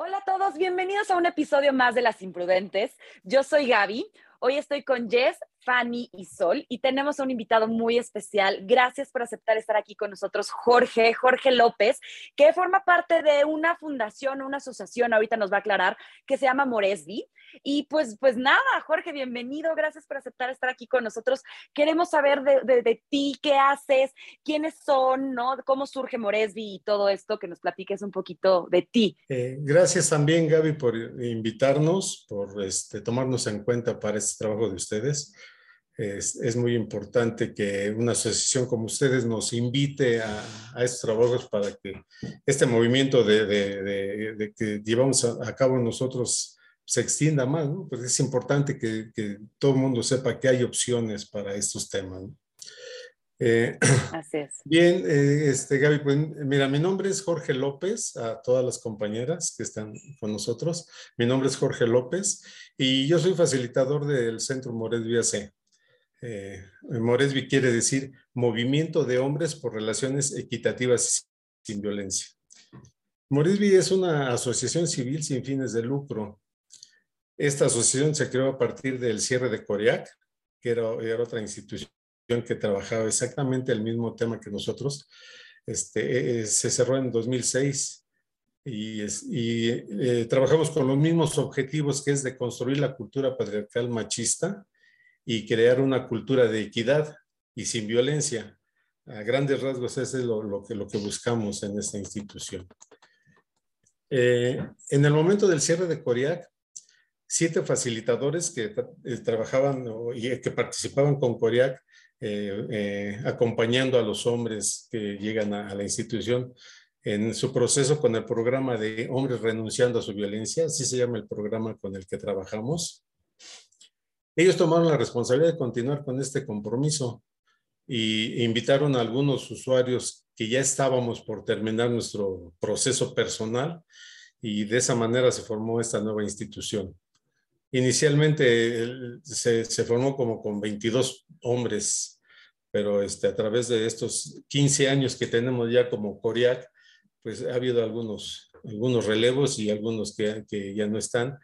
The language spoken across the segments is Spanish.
Hola a todos, bienvenidos a un episodio más de Las Imprudentes. Yo soy Gaby. Hoy estoy con Jess, Fanny y Sol y tenemos a un invitado muy especial. Gracias por aceptar estar aquí con nosotros, Jorge, Jorge López, que forma parte de una fundación, una asociación, ahorita nos va a aclarar, que se llama Moresby. Y pues, pues nada, Jorge, bienvenido. Gracias por aceptar estar aquí con nosotros. Queremos saber de, ti, qué haces, quiénes son, ¿no? Cómo surge Moresby y todo esto, que nos platiques un poquito de ti. Eh, gracias también, Gaby, por invitarnos, por este, tomarnos en cuenta para este trabajo de ustedes. Es, es, muy importante que una asociación como ustedes nos invite a, a estos trabajos para que este movimiento de, de, de que llevamos a, a, cabo nosotros se extienda más, ¿no? Pues es importante que, que, todo el mundo sepa que hay opciones para estos temas. ¿no? Eh, Así es. Bien, eh, este, Gaby, pues mira, mi nombre es Jorge López, a todas las compañeras que están con nosotros. Mi nombre es Jorge López y yo soy facilitador del Centro Moresby AC. Eh, Moresby quiere decir Movimiento de Hombres por Relaciones Equitativas Sin Violencia. Moresby es una asociación civil sin fines de lucro esta asociación se creó a partir del cierre de Coriac, que era, otra institución que trabajaba exactamente el mismo tema que nosotros. Este, eh, se cerró en 2006 y, y eh, trabajamos con los mismos objetivos que es de construir la cultura patriarcal machista y crear una cultura de equidad y sin violencia. A grandes rasgos ese es lo, que, lo que buscamos en esta institución. Eh, en el momento del cierre de Coriac, siete facilitadores que eh, trabajaban y que participaban con CORIAC, eh, eh, acompañando a los hombres que llegan a, a, la institución en su proceso con el programa de Hombres Renunciando a su Violencia, así se llama el programa con el que trabajamos. Ellos tomaron la responsabilidad de continuar con este compromiso y invitaron a algunos usuarios que ya estábamos por terminar nuestro proceso personal y de esa manera se formó esta nueva institución. Inicialmente se, se, formó como con 22 hombres, pero este, a través de estos 15 años que tenemos ya como Coriac, pues ha habido algunos, algunos relevos y algunos que, que ya no están.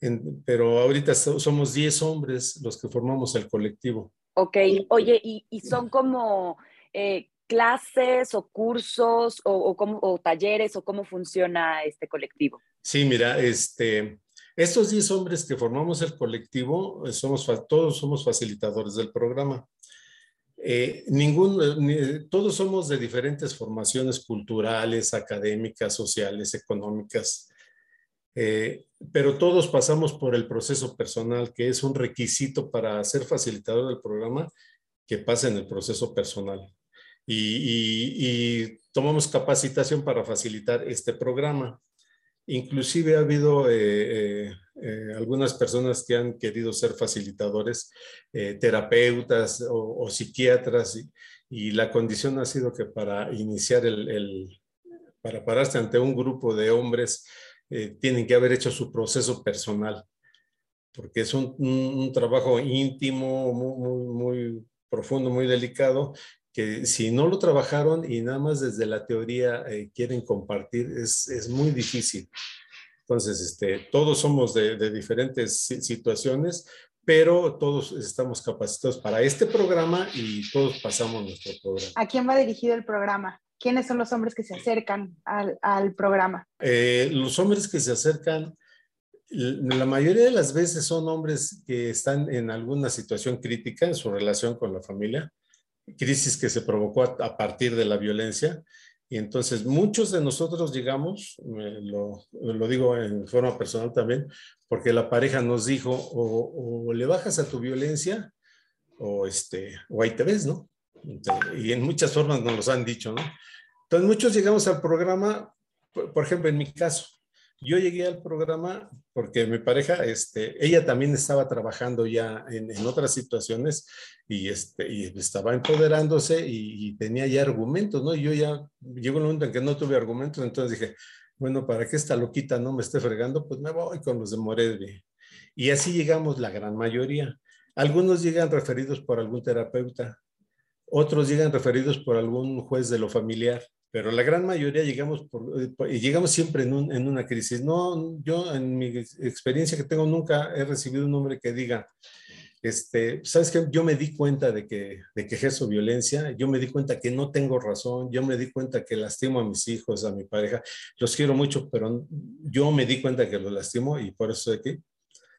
En, pero ahorita somos 10 hombres los que formamos el colectivo. Ok, oye, ¿y, y son como eh, clases o cursos o, o, como, o talleres o cómo funciona este colectivo? Sí, mira, este, estos 10 hombres que formamos el colectivo, eh, somos, todos somos facilitadores del programa. Eh, ningún, ni, todos somos de diferentes formaciones culturales, académicas, sociales, económicas, eh, pero todos pasamos por el proceso personal, que es un requisito para ser facilitador del programa, que pase en el proceso personal. Y, y, y tomamos capacitación para facilitar este programa. Inclusive ha habido eh, eh, eh, algunas personas que han querido ser facilitadores, eh, terapeutas o, o psiquiatras, y, y, la condición ha sido que para iniciar el, el para pararse ante un grupo de hombres, eh, tienen que haber hecho su proceso personal, porque es un, un, un trabajo íntimo, muy, muy, muy profundo, muy delicado, que si no lo trabajaron y nada más desde la teoría eh, quieren compartir, es, es, muy difícil. Entonces, este, todos somos de, de, diferentes situaciones, pero todos estamos capacitados para este programa y todos pasamos nuestro programa. ¿A quién va dirigido el programa? ¿Quiénes son los hombres que se acercan al, al programa? Eh, los hombres que se acercan, la mayoría de las veces son hombres que están en alguna situación crítica en su relación con la familia crisis que se provocó a, a, partir de la violencia. Y entonces muchos de nosotros llegamos, lo, lo, digo en forma personal también, porque la pareja nos dijo, o, o le bajas a tu violencia, o, este, o ahí te ves, ¿no? Y en muchas formas nos lo han dicho, ¿no? Entonces muchos llegamos al programa, por, por ejemplo, en mi caso, yo llegué al programa porque mi pareja, este, ella también estaba trabajando ya en, en otras situaciones y, este, y estaba empoderándose y, y, tenía ya argumentos, ¿no? Y yo ya llegó un momento en que no tuve argumentos, entonces dije, bueno, para que esta loquita no me esté fregando, pues me voy con los de Moresby. Y así llegamos la gran mayoría. Algunos llegan referidos por algún terapeuta, otros llegan referidos por algún juez de lo familiar pero la gran mayoría llegamos, por, llegamos siempre en, un, en, una crisis. No, yo en mi experiencia que tengo nunca he recibido un hombre que diga, este, sabes que yo me di cuenta de que, de que ejerzo violencia, yo me di cuenta que no tengo razón, yo me di cuenta que lastimo a mis hijos, a mi pareja, los quiero mucho, pero yo me di cuenta que los lastimo y por eso de que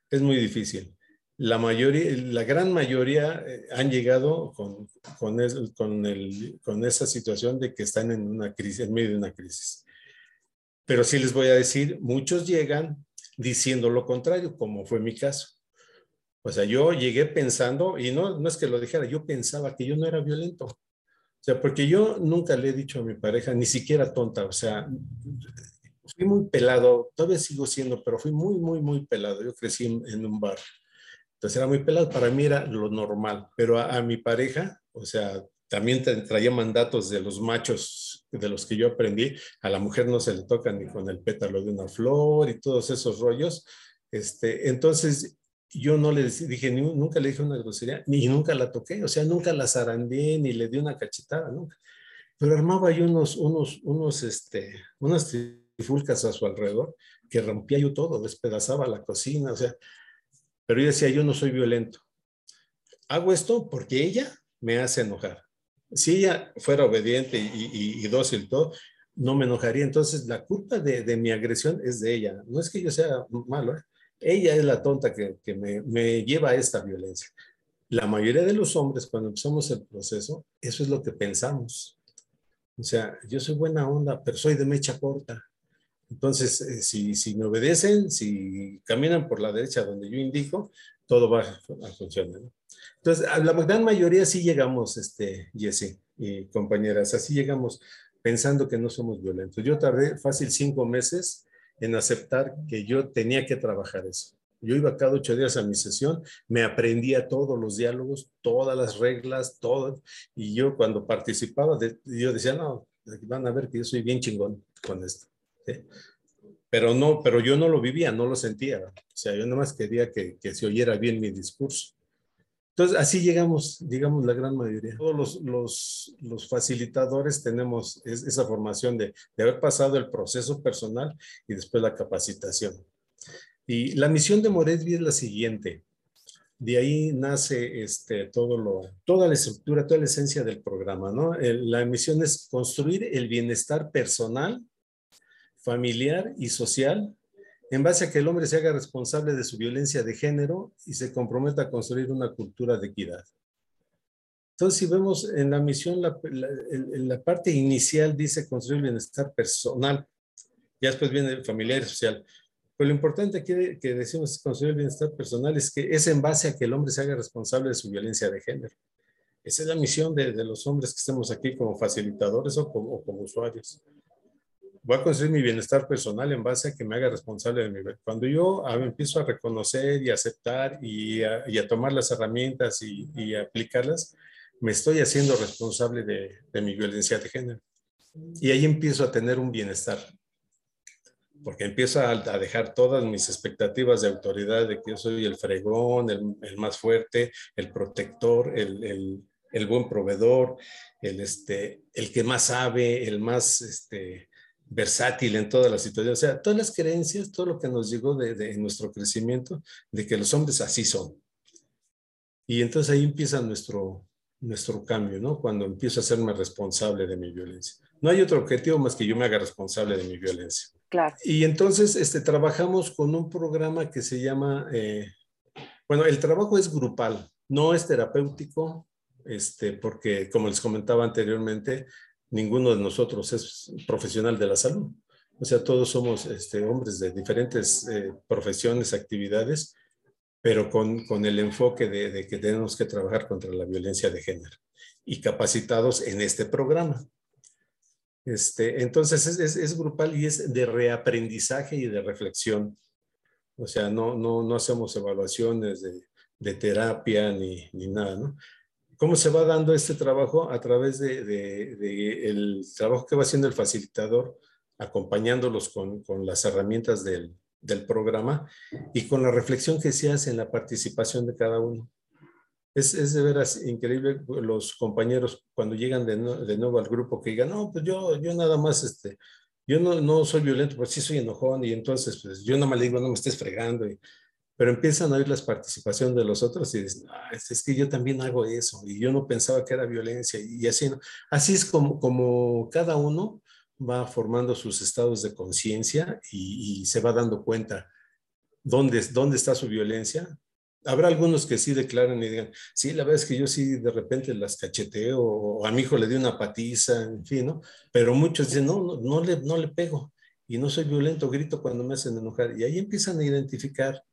es muy difícil la mayoría, la gran mayoría eh, han llegado con, con, el, con, esa situación de que están en una crisis, en medio de una crisis. Pero sí les voy a decir, muchos llegan diciendo lo contrario, como fue mi caso. O sea, yo llegué pensando, y no, no es que lo dijera, yo pensaba que yo no era violento. O sea, porque yo nunca le he dicho a mi pareja, ni siquiera tonta, o sea, fui muy pelado, todavía sigo siendo, pero fui muy, muy, muy pelado. Yo crecí en un bar entonces era muy pelado, para mí era lo normal, pero a, mi pareja, o sea, también traía mandatos de los machos de los que yo aprendí, a la mujer no se le toca ni con el pétalo de una flor y todos esos rollos. Este, entonces yo no le dije, nunca le dije una grosería, ni nunca la toqué, o sea, nunca la zarandé, ni le di una cachetada, nunca. Pero armaba yo unos, unos, unos, este, unas trifulcas a su alrededor que rompía yo todo, despedazaba la cocina, o sea, pero yo decía, yo no soy violento. Hago esto porque ella me hace enojar. Si ella fuera obediente y, dócil todo, no me enojaría. Entonces, la culpa de, mi agresión es de ella. No es que yo sea malo, ¿eh? ella es la tonta que, me, me, lleva a esta violencia. La mayoría de los hombres, cuando empezamos el proceso, eso es lo que pensamos. O sea, yo soy buena onda, pero soy de mecha corta. Entonces, eh, si, si, me obedecen, si caminan por la derecha donde yo indico, todo va a, funcionar. Entonces, a la gran mayoría sí llegamos, este, Jesse y compañeras, así llegamos pensando que no somos violentos. Yo tardé fácil cinco meses en aceptar que yo tenía que trabajar eso. Yo iba cada ocho días a mi sesión, me aprendía todos los diálogos, todas las reglas, todo. Y yo cuando participaba, yo decía, no, van a ver que yo soy bien chingón con esto. Pero no, pero yo no lo vivía, no lo sentía. O sea, yo más quería que, que se oyera bien mi discurso. Entonces, así llegamos, digamos, la gran mayoría. Todos los, los, los facilitadores tenemos esa formación de, de, haber pasado el proceso personal y después la capacitación. Y la misión de Moretvi es la siguiente. De ahí nace este, todo lo, toda la estructura, toda la esencia del programa. ¿no? la misión es construir el bienestar personal familiar y social en base a que el hombre se haga responsable de su violencia de género y se comprometa a construir una cultura de equidad. Entonces, si vemos en la misión, la, en la parte inicial dice construir bienestar personal, ya después viene familiar y social. Pero lo importante aquí que decimos construir bienestar personal es que es en base a que el hombre se haga responsable de su violencia de género. Esa es la misión de, los hombres que estemos aquí como facilitadores o como usuarios voy a construir mi bienestar personal en base a que me haga responsable de mi vida. Cuando yo empiezo a reconocer y aceptar y a, tomar las herramientas y, y, aplicarlas, me estoy haciendo responsable de, de, mi violencia de género. Y ahí empiezo a tener un bienestar. Porque empiezo a, a dejar todas mis expectativas de autoridad, de que yo soy el fregón, el, el más fuerte, el protector, el, el, el buen proveedor, el, este, el que más sabe, el más este, versátil en todas las situaciones. O sea, todas las creencias, todo lo que nos llegó de, nuestro crecimiento, de que los hombres así son. Y entonces ahí empieza nuestro, nuestro cambio, ¿no? Cuando empiezo a hacerme responsable de mi violencia. No hay otro objetivo más que yo me haga responsable de mi violencia. Claro. Y entonces este, trabajamos con un programa que se llama, eh, bueno, el trabajo es grupal, no es terapéutico, este, porque como les comentaba anteriormente, ninguno de nosotros es profesional de la salud. O sea, todos somos este, hombres de diferentes eh, profesiones, actividades, pero con, con el enfoque de, que tenemos que trabajar contra la violencia de género y capacitados en este programa. Este, entonces es, es, es, grupal y es de reaprendizaje y de reflexión. O sea, no, no, no hacemos evaluaciones de, de terapia ni, ni nada, ¿no? ¿Cómo se va dando este trabajo? A través del de, el trabajo que va haciendo el facilitador, acompañándolos con, con las herramientas del, del, programa y con la reflexión que se hace en la participación de cada uno. Es, es de veras increíble los compañeros cuando llegan de, de, nuevo al grupo que digan, no, pues yo, yo nada más, este, yo no, no soy violento, pues sí soy enojón y entonces pues yo nada más le digo, no me estés fregando. Y, pero empiezan a oír la participación de los otros y dicen, ah, es que yo también hago eso y yo no pensaba que era violencia y así. Así es como, como cada uno va formando sus estados de conciencia y, y, se va dando cuenta dónde, dónde está su violencia, Habrá algunos que sí declaran y digan, sí, la verdad es que yo sí de repente las cacheteo o a mi hijo le di una patiza, en fin, ¿no? Pero muchos dicen, no, no, no, le, no le pego y no soy violento, grito cuando me hacen enojar. Y ahí empiezan a identificar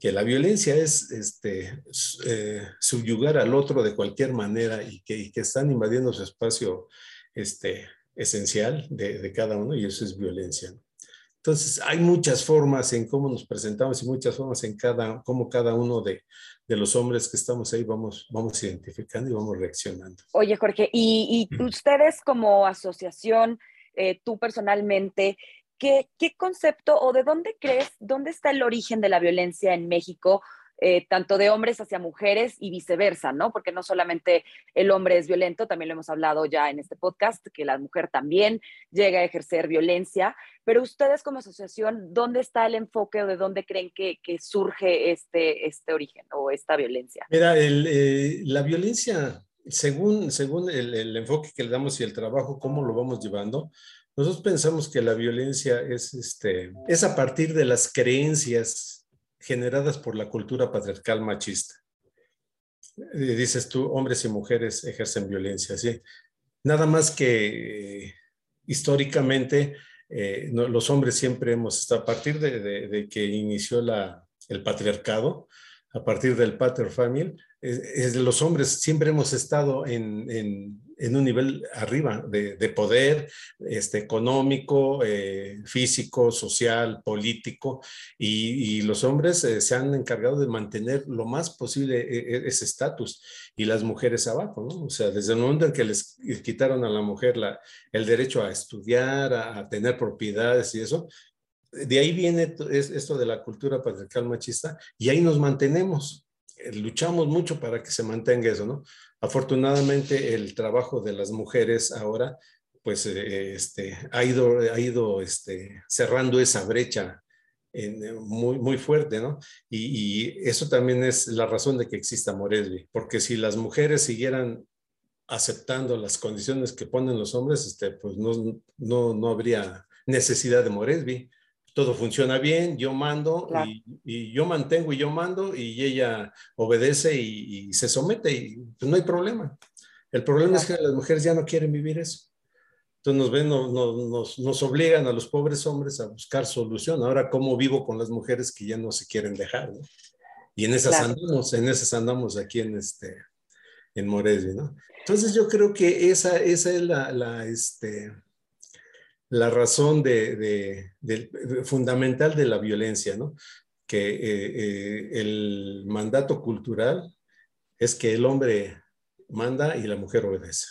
que la violencia es este, eh, subyugar al otro de cualquier manera y que, y que están invadiendo su espacio este, esencial de, de, cada uno y eso es violencia. Entonces, hay muchas formas en cómo nos presentamos y muchas formas en cada, cómo cada uno de, de los hombres que estamos ahí vamos, vamos identificando y vamos reaccionando. Oye, Jorge, y, y ustedes como asociación, eh, tú personalmente, ¿qué, ¿qué concepto o de dónde crees, dónde está el origen de la violencia en México? eh, tanto de hombres hacia mujeres y viceversa, ¿no? Porque no solamente el hombre es violento, también lo hemos hablado ya en este podcast, que la mujer también llega a ejercer violencia, pero ustedes como asociación, ¿dónde está el enfoque o de dónde creen que, que surge este, este origen o esta violencia? Mira, el, eh, la violencia, según, según el, el enfoque que le damos y el trabajo, cómo lo vamos llevando, nosotros pensamos que la violencia es, este, es a partir de las creencias generadas por la cultura patriarcal machista. Dices tú, hombres y mujeres ejercen violencia, ¿sí? Nada más que eh, históricamente eh, los hombres siempre hemos estado, a partir de, de, que inició el patriarcado, a partir del pater family, los hombres siempre hemos estado en, en un nivel arriba de, de poder este, económico, eh, físico, social, político, y, los hombres eh, se han encargado de mantener lo más posible eh, ese estatus y las mujeres abajo, ¿no? O sea, desde el momento en que les quitaron a la mujer el derecho a estudiar, a, a tener propiedades y eso, de ahí viene esto de la cultura patriarcal machista y ahí nos mantenemos luchamos mucho para que se mantenga eso, ¿no? Afortunadamente el trabajo de las mujeres ahora pues eh, este, ha ido, este, cerrando esa brecha eh, muy, fuerte, ¿no? Y, eso también es la razón de que exista Moresby, porque si las mujeres siguieran aceptando las condiciones que ponen los hombres, este, pues no, no, no habría necesidad de Moresby todo funciona bien, yo mando claro. y, y, yo mantengo y yo mando y ella obedece y, y se somete y pues no hay problema. El problema claro. es que las mujeres ya no quieren vivir eso. Entonces nos ven, no, no, nos, nos, obligan a los pobres hombres a buscar solución. Ahora, ¿cómo vivo con las mujeres que ya no se quieren dejar? ¿no? Y en esas claro. andamos, en esas andamos aquí en, este, en Moresby, ¿no? Entonces yo creo que esa, esa es la, la este, la razón de, de, de, fundamental de la violencia, ¿no? Que eh, eh, el mandato cultural es que el hombre manda y la mujer obedece.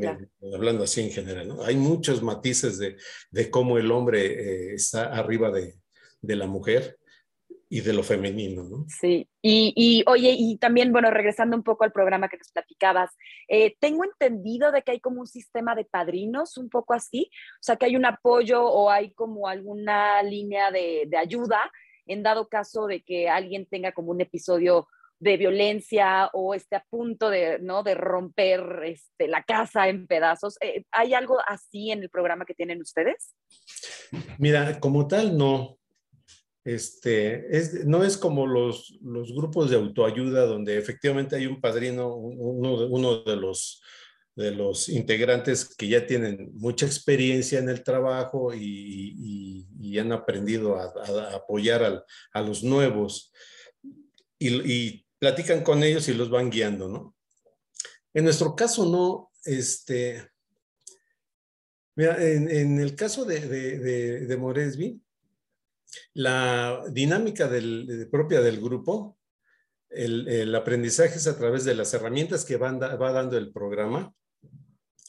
Claro. Hablando así en general, ¿no? Hay muchos matices de, de cómo el hombre eh, está arriba de, de la mujer, y de lo femenino, ¿no? Sí, y, y, oye, y también, bueno, regresando un poco al programa que nos platicabas, eh, tengo entendido de que hay como un sistema de padrinos, un poco así, o sea, que hay un apoyo o hay como alguna línea de, ayuda en dado caso de que alguien tenga como un episodio de violencia o esté a punto de, ¿no? de romper este, la casa en pedazos. Eh, ¿Hay algo así en el programa que tienen ustedes? Mira, como tal, no. Este, es, no es como los, grupos de autoayuda donde efectivamente hay un padrino, uno, de, los, integrantes que ya tienen mucha experiencia en el trabajo y, han aprendido a, apoyar a los nuevos y, platican con ellos y los van guiando, ¿no? En nuestro caso no, este, en, el caso de, de Moresby, la dinámica propia del grupo, el, aprendizaje es a través de las herramientas que va dando el programa.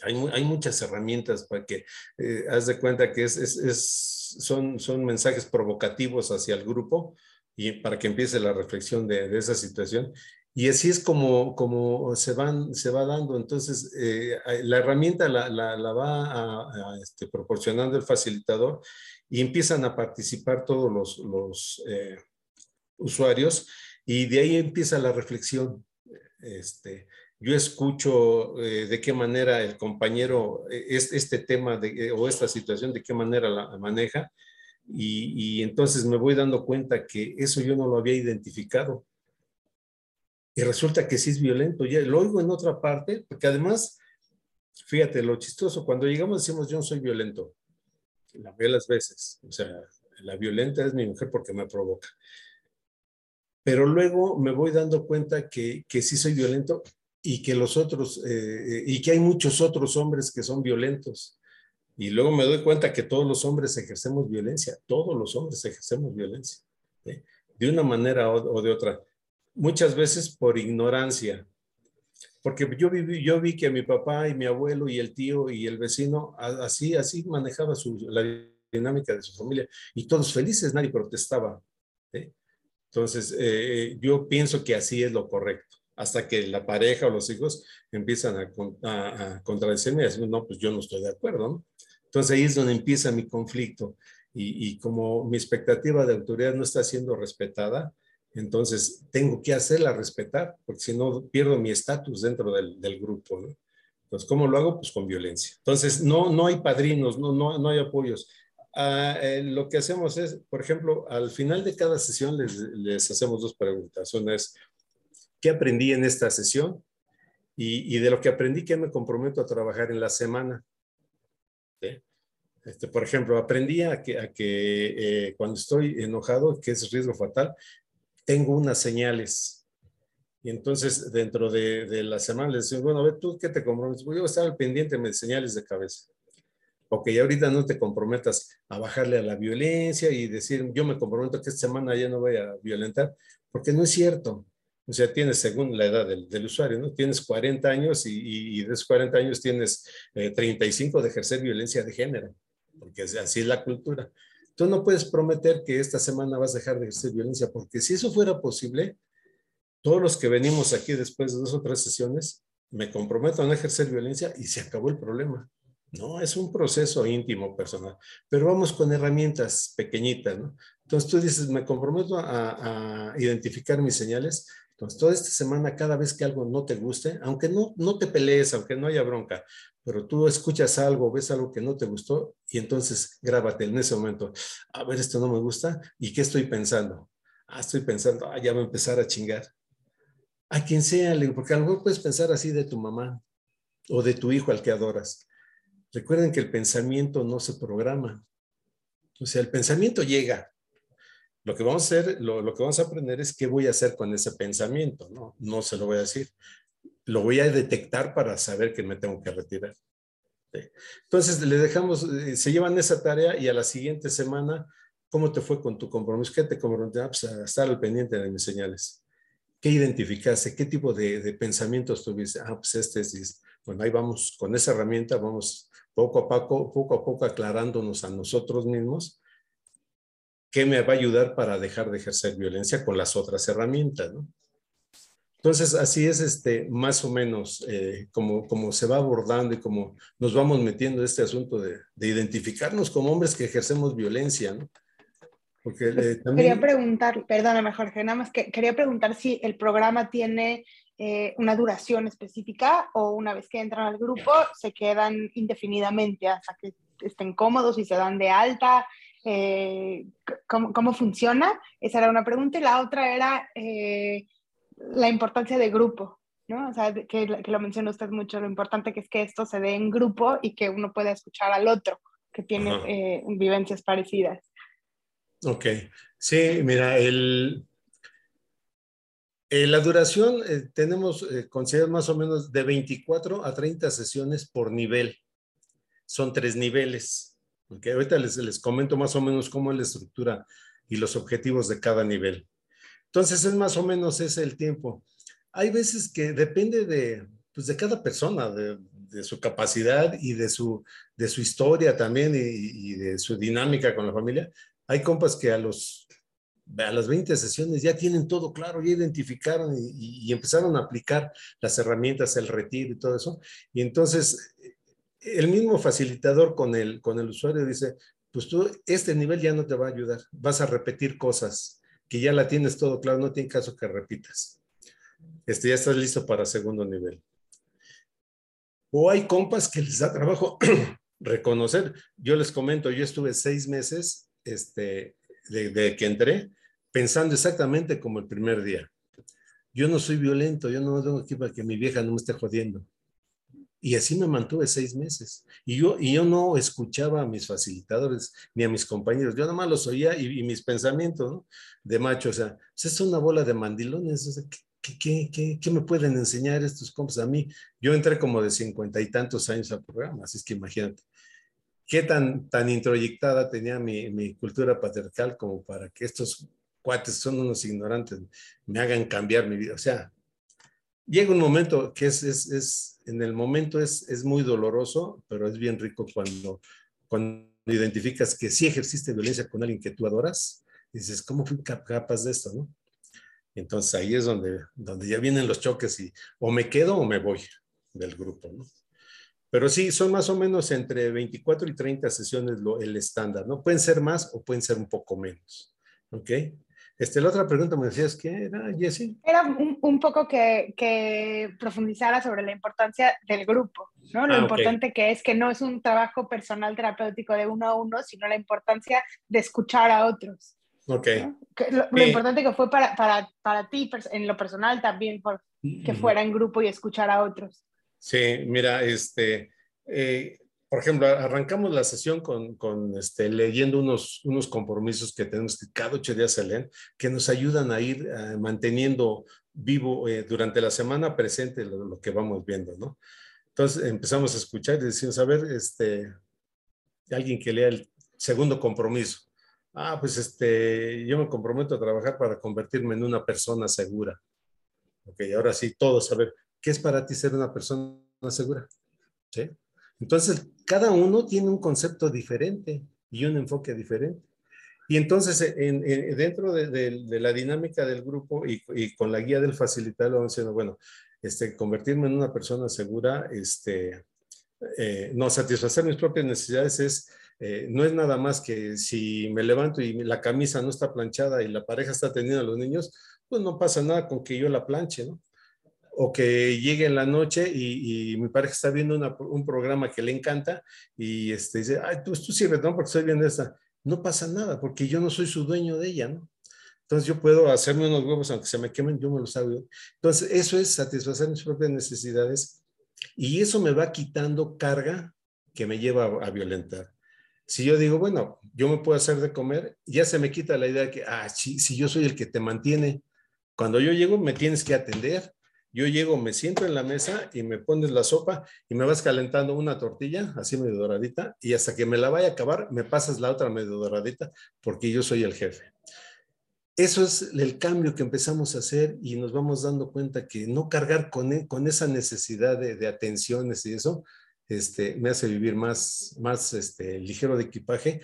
Hay, hay, muchas herramientas para que eh, haz de cuenta que es, son, son mensajes provocativos hacia el grupo y para que empiece la reflexión de esa situación. Y así es como, como se, van, se va dando. Entonces, eh, la herramienta la, la, va este, proporcionando el facilitador y empiezan a participar todos los, los eh, usuarios y de ahí empieza la reflexión. Este, yo escucho eh, de qué manera el compañero es, este tema de, o esta situación, de qué manera la maneja y, y entonces me voy dando cuenta que eso yo no lo había identificado y resulta que sí es violento. Ya lo oigo en otra parte, porque además, fíjate, lo chistoso, cuando llegamos decimos yo no soy violento, la veo las veces, o sea, la violenta es mi mujer porque me provoca. Pero luego me voy dando cuenta que, que sí soy violento y que los otros, eh, y que hay muchos otros hombres que son violentos. Y luego me doy cuenta que todos los hombres ejercemos violencia, todos los hombres ejercemos violencia, ¿eh? de una manera o de otra muchas veces por ignorancia. Porque yo, viví, yo vi que mi papá y mi abuelo y el tío y el vecino así, así manejaba la dinámica de su familia y todos felices, nadie protestaba. Entonces, eh, yo pienso que así es lo correcto, hasta que la pareja o los hijos empiezan a, a, contradecirme y decir, no, pues yo no estoy de acuerdo. Entonces ahí es donde empieza mi conflicto y como mi expectativa de autoridad no está siendo respetada, entonces, tengo que hacerla respetar, porque si no, pierdo mi estatus dentro del, grupo. ¿no? Entonces, ¿cómo lo hago? Pues con violencia. Entonces, no, no hay padrinos, no, no, no hay apoyos. Ah, eh, lo que hacemos es, por ejemplo, al final de cada sesión les, les hacemos dos preguntas. Una es, ¿qué aprendí en esta sesión? Y, y, de lo que aprendí, ¿qué me comprometo a trabajar en la semana? Este, por ejemplo, aprendí a que, a que eh, cuando estoy enojado, que es riesgo fatal, tengo unas señales. Y entonces dentro de, la semana les digo, bueno, a ver, ¿tú qué te comprometes? Voy a estar al pendiente de señales de cabeza. ya ahorita no te comprometas a bajarle a la violencia y decir, yo me comprometo que esta semana ya no voy a violentar, porque no es cierto. O sea, tienes, según la edad del, usuario, ¿no? Tienes 40 años y, de esos 40 años tienes 35 eh, de ejercer violencia de género, porque así es la cultura. Tú no puedes prometer que esta semana vas a dejar de ejercer violencia, porque si eso fuera posible, todos los que venimos aquí después de dos o tres sesiones, me comprometo a no ejercer violencia y se acabó el problema. No, es un proceso íntimo, personal, pero vamos con herramientas pequeñitas, ¿no? Entonces tú dices, me comprometo a, a identificar mis señales, entonces, toda esta semana, cada vez que algo no te guste, aunque no, no te pelees, aunque no haya bronca, pero tú escuchas algo, ves algo que no te gustó y entonces grábate en ese momento, a ver, esto no me gusta, ¿y qué estoy pensando? Ah, estoy pensando, ah, ya voy a empezar a chingar. A quien sea, porque a lo mejor puedes pensar así de tu mamá o de tu hijo al que adoras. Recuerden que el pensamiento no se programa. O sea, el pensamiento llega, lo que vamos a hacer, lo, que vamos a aprender es qué voy a hacer con ese pensamiento, ¿no? No se lo voy a decir. Lo voy a detectar para saber que me tengo que retirar. Entonces, le dejamos, eh, se llevan esa tarea y a la siguiente semana, ¿cómo te fue con tu compromiso? ¿Qué te comprometiste? Ah, pues, a estar al pendiente de mis señales. ¿Qué identificaste? ¿Qué tipo de, de pensamientos tuviste? Ah, pues este es, bueno, ahí vamos, con esa herramienta vamos poco a poco, poco a poco aclarándonos a nosotros mismos ¿Qué me va a ayudar para dejar de ejercer violencia con las otras herramientas, ¿no? Entonces, así es este, más o menos eh, como, como se va abordando y como nos vamos metiendo este asunto de, de identificarnos como hombres que ejercemos violencia, ¿no? Porque eh, también... Quería preguntar, perdóname Jorge, nada más que quería preguntar si el programa tiene eh, una duración específica o una vez que entran al grupo se quedan indefinidamente hasta que estén cómodos y se dan de alta eh, ¿cómo, funciona? Esa era una pregunta. Y la otra era eh, la importancia de grupo, ¿no? O sea, que, que, lo menciona usted mucho, lo importante que es que esto se dé en grupo y que uno pueda escuchar al otro que tiene eh, vivencias parecidas. Ok, sí, mira, el, la duración tenemos considerado más o menos de 24 a 30 sesiones por nivel. Son tres niveles. Okay, ahorita les, les comento más o menos cómo es la estructura y los objetivos de cada nivel. Entonces, es más o menos ese el tiempo. Hay veces que depende de, pues, de cada persona, de, de, su capacidad y de su, de su historia también y, de su dinámica con la familia. Hay compas que a los a las 20 sesiones ya tienen todo claro, ya identificaron y, empezaron a aplicar las herramientas, el retiro y todo eso. Y entonces el mismo facilitador con el, con el usuario dice, pues tú, este nivel ya no te va a ayudar, vas a repetir cosas que ya la tienes todo claro, no tiene caso que repitas. Este, ya estás listo para segundo nivel. O hay compas que les da trabajo reconocer. Yo les comento, yo estuve seis meses este, de, que entré pensando exactamente como el primer día. Yo no soy violento, yo no tengo aquí para que mi vieja no me esté jodiendo. Y así me mantuve seis meses. Y yo, y yo no escuchaba a mis facilitadores ni a mis compañeros. Yo nada más los oía y, mis pensamientos de macho. O sea, pues es una bola de mandilones. ¿qué, qué, qué, me pueden enseñar estos compas a mí? Yo entré como de cincuenta y tantos años al programa, así es que imagínate qué tan, tan introyectada tenía mi, mi, cultura patriarcal como para que estos cuates son unos ignorantes, me hagan cambiar mi vida. O sea, llega un momento que es, es, es en el momento es, es, muy doloroso, pero es bien rico cuando, cuando identificas que sí ejerciste violencia con alguien que tú adoras, dices, ¿cómo fui capaz de esto? ¿no? Entonces ahí es donde, donde ya vienen los choques y o me quedo o me voy del grupo. ¿no? Pero sí, son más o menos entre 24 y 30 sesiones lo, el estándar, ¿no? Pueden ser más o pueden ser un poco menos, ¿ok? Este, la otra pregunta me decías, ¿qué era, Jessie? Era un, poco que, que, profundizara sobre la importancia del grupo, ¿no? Lo ah, importante que es que no es un trabajo personal terapéutico de uno a uno, sino la importancia de escuchar a otros. Ok. Lo, importante que fue para, para, para, ti en lo personal también, por, que fuera en grupo y escuchar a otros. Sí, mira, este, eh, por ejemplo, arrancamos la sesión con, con este, leyendo unos, unos compromisos que tenemos que cada ocho días se leen, que nos ayudan a ir eh, manteniendo vivo eh, durante la semana presente lo, que vamos viendo, ¿no? Entonces empezamos a escuchar y decimos, a ver, este, alguien que lea el segundo compromiso. Ah, pues este, yo me comprometo a trabajar para convertirme en una persona segura. Ok, ahora sí, todos a ver, ¿qué es para ti ser una persona segura? ¿Sí? Entonces, cada uno tiene un concepto diferente y un enfoque diferente. Y entonces, dentro de, la dinámica del grupo y, con la guía del facilitador, vamos diciendo, bueno, este, convertirme en una persona segura, este, eh, no, satisfacer mis propias necesidades es, eh, no es nada más que si me levanto y la camisa no está planchada y la pareja está teniendo a los niños, pues no pasa nada con que yo la planche, ¿no? O que llegue en la noche y, mi pareja está viendo un programa que le encanta y este, dice, ay, tú, tú sirves, ¿no? Porque estoy viendo esta. No pasa nada, porque yo no soy su dueño de ella, ¿no? Entonces yo puedo hacerme unos huevos, aunque se me quemen, yo me los hago. Entonces eso es satisfacer mis propias necesidades y eso me va quitando carga que me lleva a, a violentar. Si yo digo, bueno, yo me puedo hacer de comer, ya se me quita la idea de que, ah, si, si yo soy el que te mantiene, cuando yo llego me tienes que atender, yo llego, me siento en la mesa y me pones la sopa y me vas calentando una tortilla, así medio doradita, y hasta que me la vaya a acabar, me pasas la otra medio doradita, porque yo soy el jefe. Eso es el cambio que empezamos a hacer y nos vamos dando cuenta que no cargar con, e, con esa necesidad de, atenciones y eso, este, me hace vivir más, más este, ligero de equipaje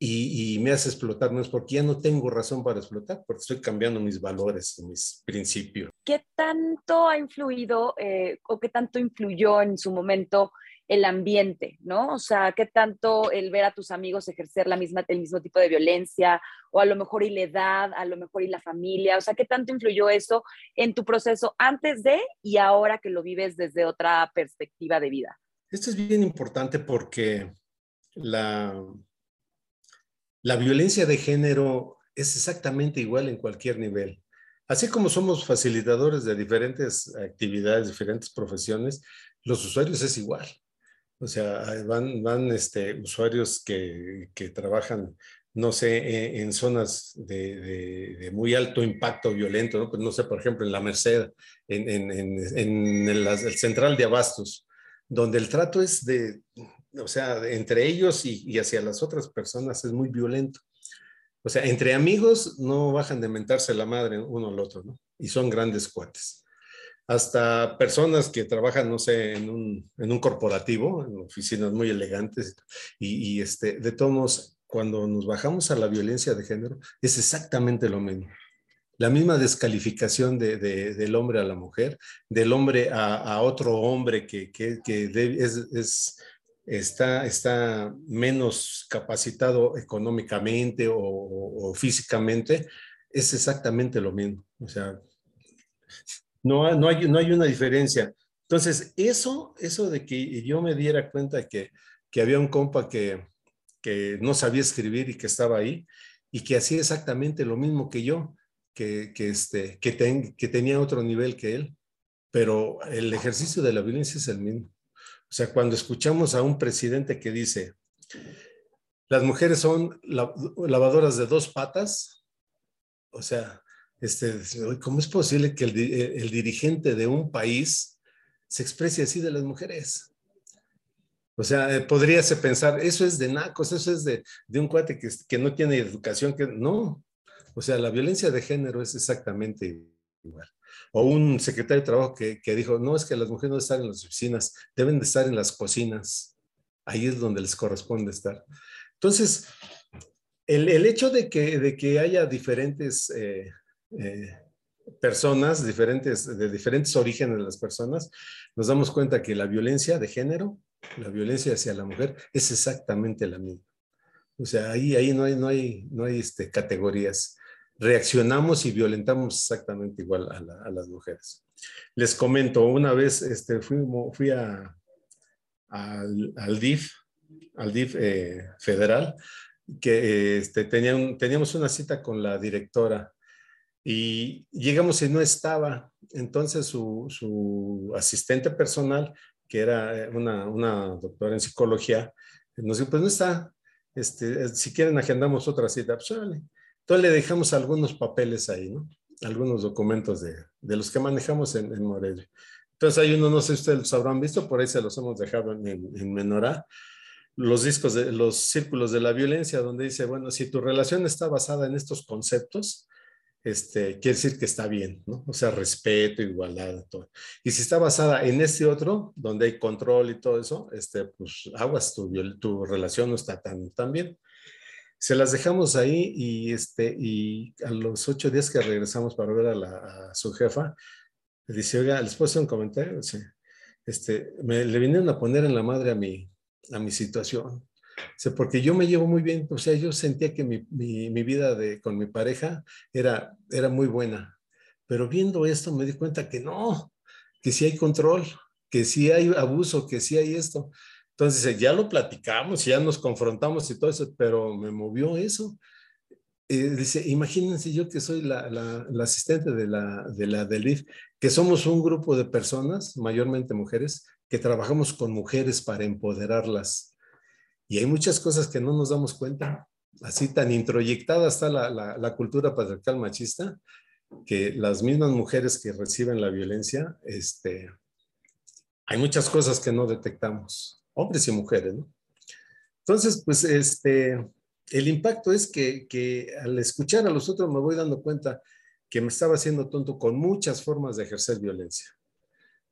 y, me hace explotar es porque ya no tengo razón para explotar, porque estoy cambiando mis valores, mis principios. ¿Qué tanto ha influido eh, o qué tanto influyó en su momento el ambiente, ¿no? O sea, ¿qué tanto el ver a tus amigos ejercer la misma, el mismo tipo de violencia, o a lo mejor y la edad, a lo mejor y la familia, o sea, ¿qué tanto influyó eso en tu proceso antes de y ahora que lo vives desde otra perspectiva de vida? Esto es bien importante porque la, la violencia de género es exactamente igual en cualquier nivel. Así como somos facilitadores de diferentes actividades, diferentes profesiones, los usuarios es igual. O sea, van, van este, usuarios que, trabajan, no sé, e, en, zonas de, muy alto impacto violento, ¿no? Pues no sé, por ejemplo, en la Merced, en, el, central de abastos, donde el trato es de, o sea, entre ellos y, hacia las otras personas es muy violento. O sea, entre amigos no bajan de mentarse la madre uno al otro, ¿no? Y son grandes cuates. Hasta personas que trabajan, no sé, en un, en un corporativo, en oficinas muy elegantes, y, este, de todos cuando nos bajamos a la violencia de género, es exactamente lo mismo. La misma descalificación de, del hombre a la mujer, del hombre a, otro hombre que, que, es, está, está menos capacitado económicamente o, físicamente, es exactamente lo mismo. O sea, no, no, hay, no hay una diferencia. Entonces, eso, eso de que yo me diera cuenta que, que había un compa que, que no sabía escribir y que estaba ahí y que hacía exactamente lo mismo que yo, que, que, este, que, que tenía otro nivel que él, pero el ejercicio de la violencia es el mismo. O sea, cuando escuchamos a un presidente que dice, las mujeres son lavadoras de dos patas, o sea, este, ¿cómo es posible que el, dirigente de un país se exprese así de las mujeres? O sea, eh, podríase pensar, eso es de nacos, eso es de, de un cuate que, que, no tiene educación, que no. O sea, la violencia de género es exactamente igual. O un secretario de trabajo que, que dijo, no, es que las mujeres no están en las oficinas, deben de estar en las cocinas. Ahí es donde les corresponde estar. Entonces, el, el hecho de que, de que haya diferentes eh, eh, personas, diferentes, de diferentes orígenes de las personas, nos damos cuenta que la violencia de género la violencia hacia la mujer es exactamente la misma. O sea, ahí, ahí no hay, no hay, no hay este, categorías. Reaccionamos y violentamos exactamente igual a, las mujeres. Les comento, una vez este, fui, fui a, al, DIF, al DIF eh, federal, que este, teníamos una cita con la directora y llegamos y no estaba. Entonces su, su asistente personal que era eh, una, una doctora en psicología, nos dijo, pues no está, este, si quieren agendamos otra cita, pues Entonces le dejamos algunos papeles ahí, ¿no? Algunos documentos de, de los que manejamos en, en, Morelia. Entonces hay uno, no sé si ustedes los habrán visto, por ahí se los hemos dejado en, en Menorá, los discos de los círculos de la violencia, donde dice, bueno, si tu relación está basada en estos conceptos, este, quiere decir que está bien, ¿no? O sea, respeto, igualdad, todo. Y si está basada en este otro, donde hay control y todo eso, este, pues aguas, tu, tu relación no está tan, tan bien. Se las dejamos ahí y, este, y a los ocho días que regresamos para ver a, la, a su jefa, le dice, oiga, ¿les puedo hacer un comentario? Este, me, le vinieron a poner en la madre a mi, a mi situación porque yo me llevo muy bien, o sea, yo sentía que mi, mi, vida de, con mi pareja era, era muy buena, pero viendo esto me di cuenta que no, que sí hay control, que sí hay abuso, que sí hay esto. Entonces ya lo platicamos, ya nos confrontamos y todo eso, pero me movió eso. dice, imagínense yo que soy la, la, la asistente de la, de la del que somos un grupo de personas, mayormente mujeres, que trabajamos con mujeres para empoderarlas y hay muchas cosas que no nos damos cuenta. Así tan introyectada está la, la, cultura patriarcal machista que las mismas mujeres que reciben la violencia, este, hay muchas cosas que no detectamos, hombres y mujeres, ¿no? Entonces, pues, este, el impacto es que, que al escuchar a los otros me voy dando cuenta que me estaba haciendo tonto con muchas formas de ejercer violencia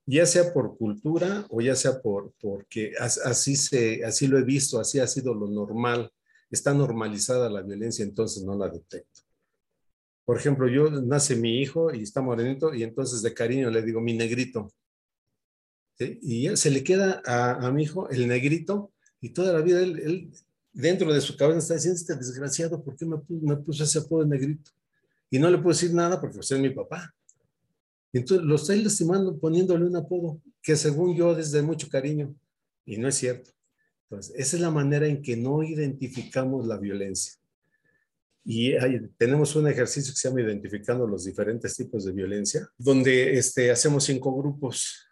ya sea por cultura o ya sea por, porque así, se, así lo he visto, así ha sido lo normal, está normalizada la violencia, entonces no la detecto. Por ejemplo, yo nace mi hijo y está morenito y entonces de cariño le digo mi negrito. Y se le queda a, mi hijo el negrito y toda la vida él, dentro de su cabeza está diciendo, este desgraciado, ¿por qué me, me puso ese apodo de negrito? Y no le puedo decir nada porque usted es mi papá. Entonces lo estoy lastimando poniéndole un apodo que según yo desde mucho cariño y no es cierto. Entonces, esa es la manera en que no identificamos la violencia. Y tenemos un ejercicio que se llama Identificando los diferentes tipos de violencia, donde este, hacemos cinco grupos,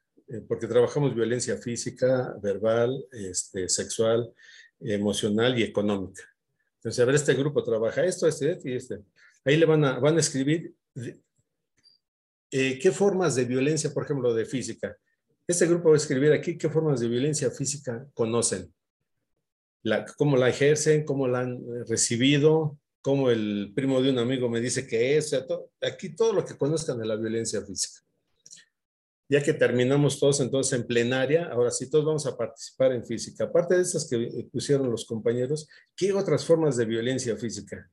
porque trabajamos violencia física, verbal, este, sexual, emocional y económica. Entonces, a ver, este grupo trabaja esto, este, y este. Ahí le van a, van a escribir eh, ¿qué formas de violencia, por ejemplo, de física? Este grupo va a escribir aquí qué formas de violencia física conocen, cómo la ejercen, cómo la han eh, recibido, cómo el primo de un amigo me dice que es, aquí todo lo que conozcan de la violencia física. Ya que terminamos todos entonces en plenaria, ahora sí todos vamos a participar en física. Aparte de esas que pusieron los compañeros, ¿qué otras formas de violencia física?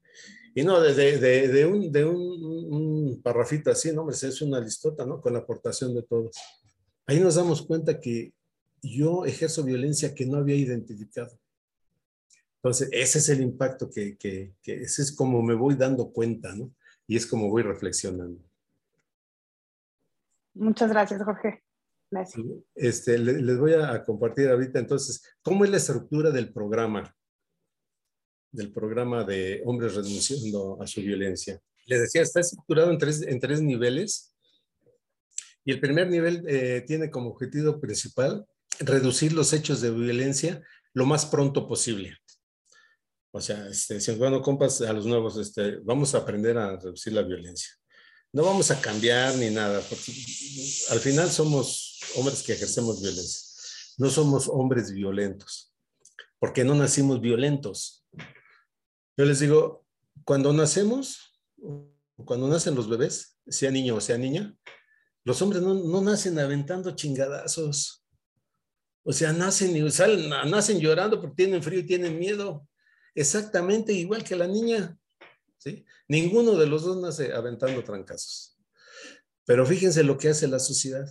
Y no, de, de, un, de un, parrafito así, no, es una listota, ¿no? Con la aportación de todos. Ahí nos damos cuenta que yo ejerzo violencia que no había identificado. Entonces, ese es el impacto que, que, que ese es como me voy dando cuenta, ¿no? Y es como voy reflexionando. Muchas gracias, Jorge. Gracias. Este, les voy a compartir ahorita entonces, ¿cómo es la estructura del programa? Del programa de hombres renunciando a su violencia. Les decía, está estructurado en tres, en tres niveles. Y el primer nivel eh, tiene como objetivo principal reducir los hechos de violencia lo más pronto posible. O sea, este, bueno, compas, a los nuevos, este, vamos a aprender a reducir la violencia no vamos a cambiar ni nada, porque al final somos hombres que ejercemos violencia. No somos hombres violentos, porque no nacimos violentos. Yo les digo, cuando nacemos, cuando nacen los bebés, sea niño o sea niña, los hombres no, nacen aventando chingadazos. O sea, nacen, y salen, nacen llorando porque tienen frío y tienen miedo. Exactamente igual que la niña. Ninguno de los dos nace aventando trancazos. Pero fíjense lo que hace la sociedad.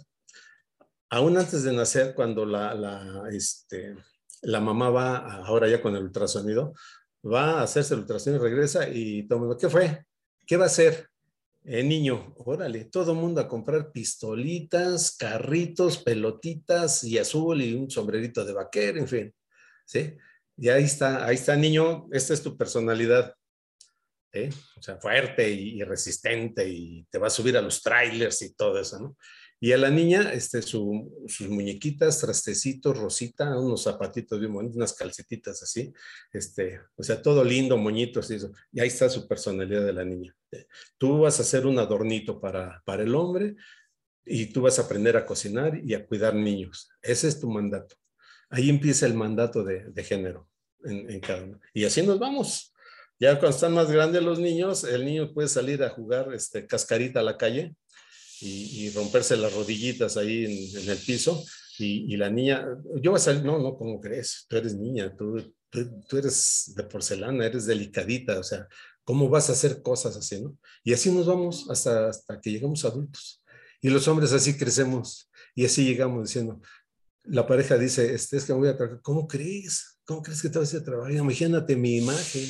Aún antes de nacer, cuando la, la, este, la mamá va, ahora ya con el ultrasonido, va a hacerse el ultrasonido regresa y todo ¿qué fue? ¿Qué va a hacer? Niño, órale, todo mundo a comprar pistolitas, carritos, pelotitas y azul y un sombrerito de vaquero, en fin, ¿sí? Y ahí está, ahí está, niño, esta es tu personalidad. ¿Eh? o sea, fuerte y, resistente y te va a subir a los trailers y todo eso, ¿no? Y a la niña, este, su, sus muñequitas, trastecitos, rosita, unos zapatitos bien bonitos, unas calcetitas así, este, o sea, todo lindo, moñitos y eso. Y ahí está su personalidad de la niña. Tú vas a ser un adornito para, para el hombre y tú vas a aprender a cocinar y a cuidar niños. Ese es tu mandato. Ahí empieza el mandato de, de género en, en cada uno. Y así nos vamos. Ya cuando están más grandes los niños, el niño puede salir a jugar este, cascarita a la calle y, romperse las rodillitas ahí en, el piso. Y, la niña, yo voy a salir, no, no, ¿cómo crees? Tú eres niña, tú, tú, eres de porcelana, eres delicadita, o sea, ¿cómo vas a hacer cosas así, no? Y así nos vamos hasta, hasta que llegamos adultos. Y los hombres así crecemos y así llegamos diciendo, la pareja dice, este, es que me voy a trabajar, ¿cómo crees? ¿Cómo crees que te vas a trabajar? Imagínate mi imagen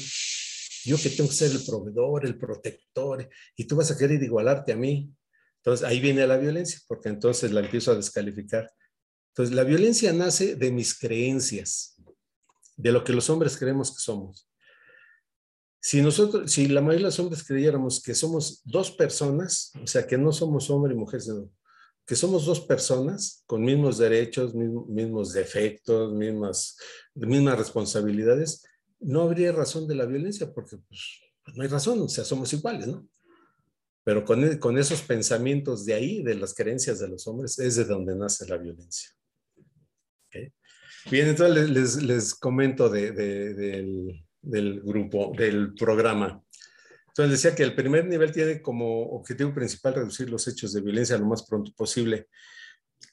yo que tengo que ser el proveedor, el protector, y tú vas a querer igualarte a mí. Entonces ahí viene la violencia, porque entonces la empiezo a descalificar. Entonces la violencia nace de mis creencias, de lo que los hombres creemos que somos. Si nosotros, si la mayoría de los hombres creyéramos que somos dos personas, o sea, que no somos hombre y mujer, sino que somos dos personas con mismos derechos, mismos, defectos, mismas, mismas responsabilidades, no habría razón de la violencia porque pues, no hay razón, o sea, somos iguales, ¿no? Pero con, e, con, esos pensamientos de ahí, de las creencias de los hombres, es de donde nace la violencia. Bien, entonces les, les comento de, del, del, grupo, del programa. Entonces decía que el primer nivel tiene como objetivo principal reducir los hechos de violencia lo más pronto posible.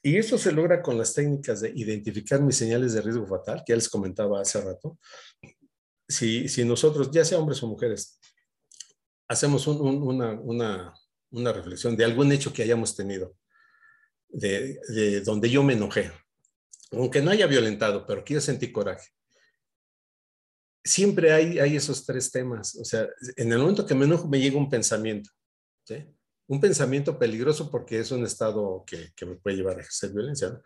Y eso se logra con las técnicas de identificar mis señales de riesgo fatal, que ya les comentaba hace rato, si, nosotros, ya sea hombres o mujeres, hacemos una, reflexión de algún hecho que hayamos tenido, de, donde yo me enojé, aunque no haya violentado, pero que yo sentí coraje. Siempre hay, hay esos tres temas. O sea, en el momento que me enojo me llega un pensamiento. Un pensamiento peligroso porque es un estado que, me puede llevar a ejercer violencia.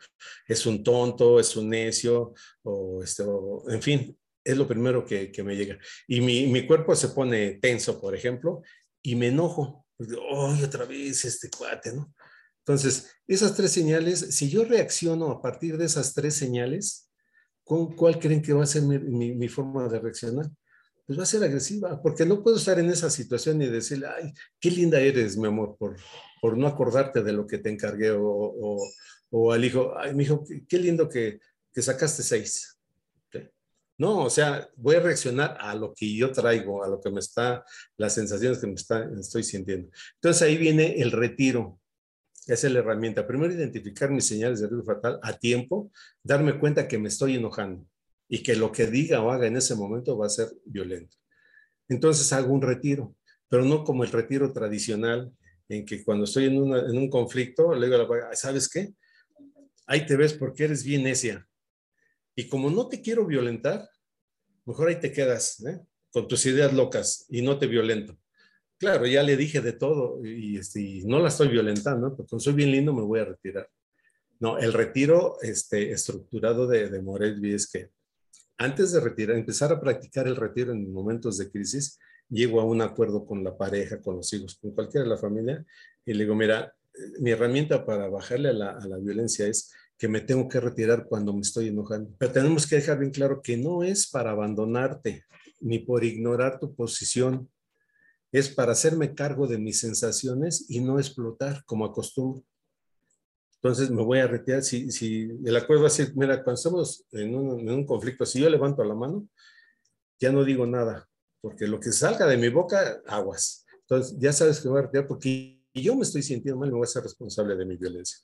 Es un tonto, es un necio, o, este, en fin, es lo primero que, me llega. Y mi, cuerpo se pone tenso, por ejemplo, y me enojo. ¡Oh, otra vez este cuate, ¿no? Entonces, esas tres señales, si yo reacciono a partir de esas tres señales, ¿cuál creen que va a ser mi, forma de reaccionar? Pues va a ser agresiva, porque no puedo estar en esa situación y decirle, ay, qué linda eres, mi amor, por, por no acordarte de lo que te encargué, o, al hijo, ay, mi hijo, qué, lindo que, que sacaste seis. No, o sea, voy a reaccionar a lo que yo traigo, a lo que me está, las sensaciones que me está, estoy sintiendo. Entonces ahí viene el retiro. Esa es la herramienta. Primero, identificar mis señales de riesgo fatal a tiempo, darme cuenta que me estoy enojando y que lo que diga o haga en ese momento va a ser violento. Entonces hago un retiro, pero no como el retiro tradicional en que cuando estoy en, un conflicto, le digo a la pareja, ¿sabes qué? Ahí te ves porque eres bien necia. Y como no te quiero violentar, mejor ahí te quedas ¿eh? con tus ideas locas y no te violento. Claro, ya le dije de todo y, este, no la estoy violentando, porque soy bien lindo me voy a retirar. No, el retiro este, estructurado de, de Moresby es que antes de retirar, empezar a practicar el retiro en momentos de crisis, llego a un acuerdo con la pareja, con los hijos, con cualquiera de la familia, y le digo, mira, mi herramienta para bajarle a la violencia es que me tengo que retirar cuando me estoy enojando. Pero tenemos que dejar bien claro que no es para abandonarte ni por ignorar tu posición, es para hacerme cargo de mis sensaciones y no explotar como acostumbro. Entonces me voy a retirar. Si, si el acuerdo va a ser, mira, cuando estamos en un, en un conflicto, si yo levanto la mano, ya no digo nada, porque lo que salga de mi boca, aguas. Entonces ya sabes que voy a retirar porque yo me estoy sintiendo mal y me voy a ser responsable de mi violencia.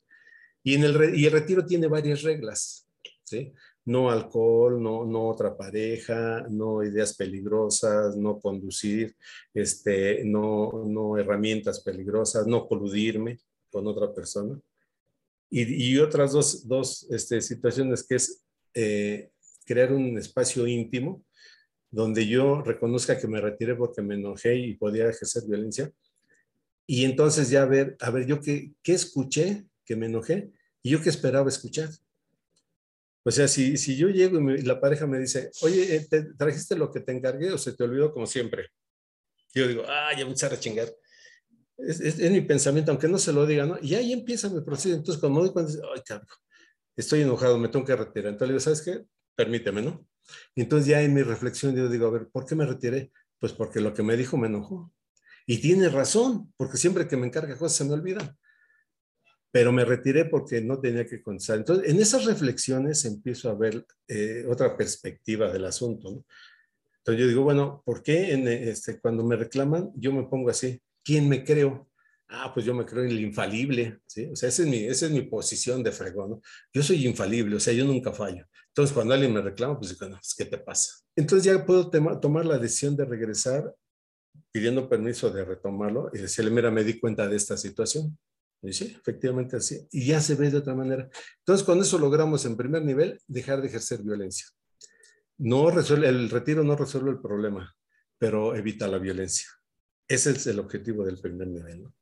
Y, en el, y el retiro tiene varias reglas, ¿sí? no alcohol, no, no otra pareja, no ideas peligrosas, no conducir, este, no, no herramientas peligrosas, no coludirme con otra persona. Y, y otras dos, dos este, situaciones que es eh, crear un espacio íntimo donde yo reconozca que me retiré porque me enojé y podía ejercer violencia. Y entonces ya ver, a ver, yo qué, qué escuché, que me enojé, y yo qué esperaba escuchar. O sea, si, si yo llego y, la pareja me dice, oye, eh, ¿te trajiste lo que te encargué o se te olvidó como siempre? Yo digo, ah, ya voy a a chingar. Es, es, mi pensamiento, aunque no se lo diga, ¿no? Y ahí empieza mi proceso. Entonces, cuando me doy cuenta, ay, cabrón, estoy enojado, me tengo que retirar. Entonces digo, ¿sabes qué? Permíteme, ¿no? Y entonces ya en mi reflexión yo digo, a ver, ¿por qué me retiré? Pues porque lo que me dijo me enojó. Y tiene razón, porque siempre que me encarga cosas se me olvidan pero me retiré porque no tenía que contestar. Entonces, en esas reflexiones empiezo a ver eh, otra perspectiva del asunto. ¿no? Entonces yo digo, bueno, ¿por qué en, este, cuando me reclaman yo me pongo así? ¿Quién me creo? Ah, pues yo me creo el infalible, ¿sí? O sea, esa es mi, esa es mi posición de fregón. Yo soy infalible, o sea, yo nunca fallo. Entonces, cuando alguien me reclama, pues digo, no, pues, ¿qué te pasa? Entonces ya puedo tomar la decisión de regresar pidiendo permiso de retomarlo y decirle, mira, me di cuenta de esta situación y sí, efectivamente así. Y ya se ve de otra manera. Entonces, con eso logramos en primer nivel dejar de ejercer violencia. No resuelve, el retiro no resuelve el problema, pero evita la violencia. Ese es el objetivo del primer nivel. ¿no?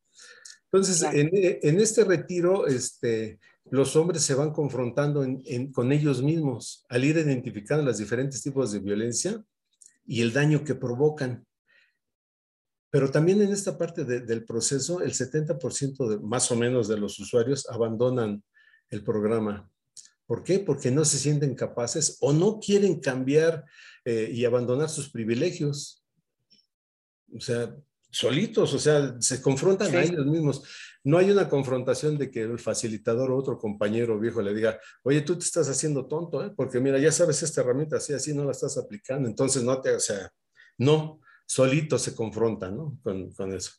Entonces, en, en, este retiro, este, los hombres se van confrontando en, con ellos mismos al ir identificando los diferentes tipos de violencia y el daño que provocan. Pero también en esta parte del proceso, el 70% de, más o menos de los usuarios abandonan el programa. ¿Por qué? Porque no se sienten capaces o no quieren cambiar eh, y abandonar sus privilegios. O sea, solitos, o sea, se confrontan a ellos mismos. No hay una confrontación de que el facilitador o otro compañero viejo le diga, oye, tú te estás haciendo tonto, ¿eh? porque mira, ya sabes esta herramienta, así, así no la estás aplicando, entonces no te, o sea, no, solito se confronta ¿no? con, con, eso.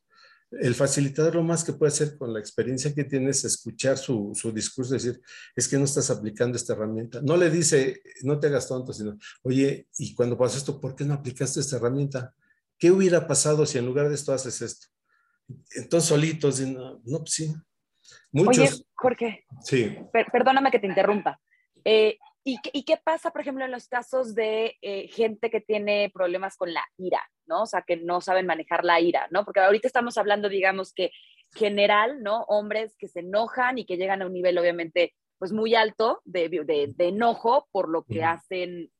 El facilitador lo más que puede hacer con la experiencia que tiene es escuchar su, su discurso, decir, es que no estás aplicando esta herramienta. No le dice, no te hagas tonto, sino, oye, y cuando pasa esto, ¿por qué no aplicaste esta herramienta? ¿Qué hubiera pasado si en lugar de esto haces esto? Entonces solitos, no, no pues sí. Muchos, Oye, Jorge. Sí. perdóname que te interrumpa. Eh, ¿Y, qué pasa, por ejemplo, en los casos de eh, gente que tiene problemas con la ira, ¿no? O sea, que no saben manejar la ira, ¿no? Porque ahorita estamos hablando, digamos, que general, ¿no? Hombres que se enojan y que llegan a un nivel, obviamente, pues muy alto de, de, enojo por lo que hacen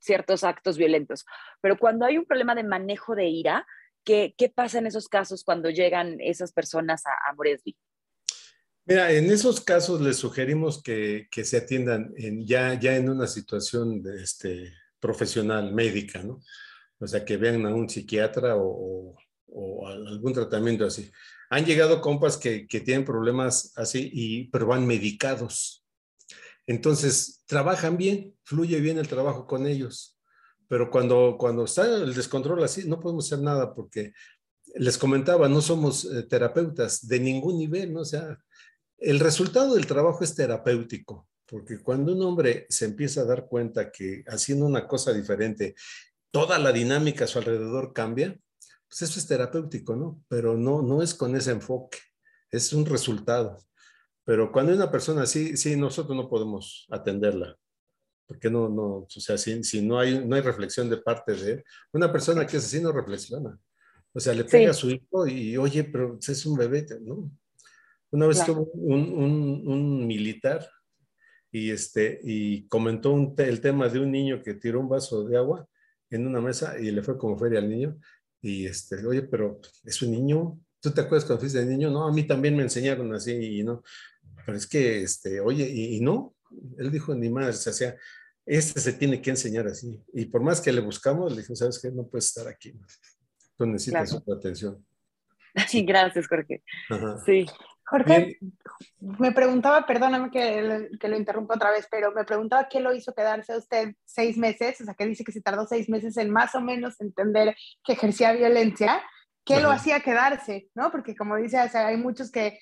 ciertos actos violentos. Pero cuando hay un problema de manejo de ira, ¿qué, qué pasa en esos casos cuando llegan esas personas a, a Moresby? Mira, en esos casos les sugerimos que, que se atiendan en, ya, ya en una situación de, este, profesional, médica, ¿no? O sea, que vean a un psiquiatra o, o, algún tratamiento así. Han llegado compas que, que, tienen problemas así, y, pero van medicados. Entonces, trabajan bien, fluye bien el trabajo con ellos. Pero cuando, cuando está el descontrol así, no podemos hacer nada porque les comentaba, no somos eh, terapeutas de ningún nivel, ¿no? O sea, El resultado del trabajo es terapéutico, porque cuando un hombre se empieza a dar cuenta que haciendo una cosa diferente, toda la dinámica a su alrededor cambia, pues eso es terapéutico, ¿no? Pero no, no es con ese enfoque, es un resultado. Pero cuando hay una persona así, sí, nosotros no podemos atenderla. Porque no, no, o sea, si, si no, hay, no hay reflexión de parte de él, una persona que es así no reflexiona. O sea, le pega a su hijo y, oye, pero es un bebé, ¿no? Una vez tuvo un, un, un, militar y, este, y comentó el tema de un niño que tiró un vaso de agua en una mesa y le fue como feria al niño. Y este, oye, pero es un niño. ¿Tú te acuerdas cuando fuiste de niño? No, a mí también me enseñaron así y no. Pero es que, este, oye, y, no. Él dijo, ni más, o sea, este se tiene que enseñar así. Y por más que le buscamos, le dijo, ¿sabes qué? No puedes estar aquí. Tú necesitas su atención. Sí, gracias, Jorge. Sí. Jorge, me preguntaba, perdóname que, que, lo interrumpa otra vez, pero me preguntaba qué lo hizo quedarse a usted seis meses, o sea, que dice que se tardó seis meses en más o menos entender que ejercía violencia, ¿qué lo hacía quedarse? ¿no? Porque como dice, hay muchos que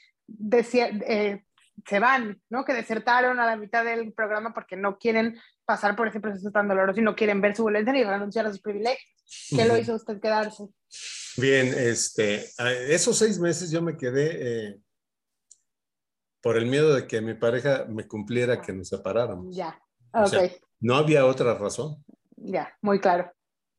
eh, se van, ¿no? Que desertaron a la mitad del programa porque no quieren pasar por ese proceso tan doloroso y no quieren ver su violencia ni renunciar a sus privilegios. ¿Qué lo hizo usted quedarse? Bien, este, esos seis meses yo me quedé... Eh, por el miedo de que mi pareja me cumpliera que nos separáramos. Ya, ok. no había otra razón. Ya, muy claro.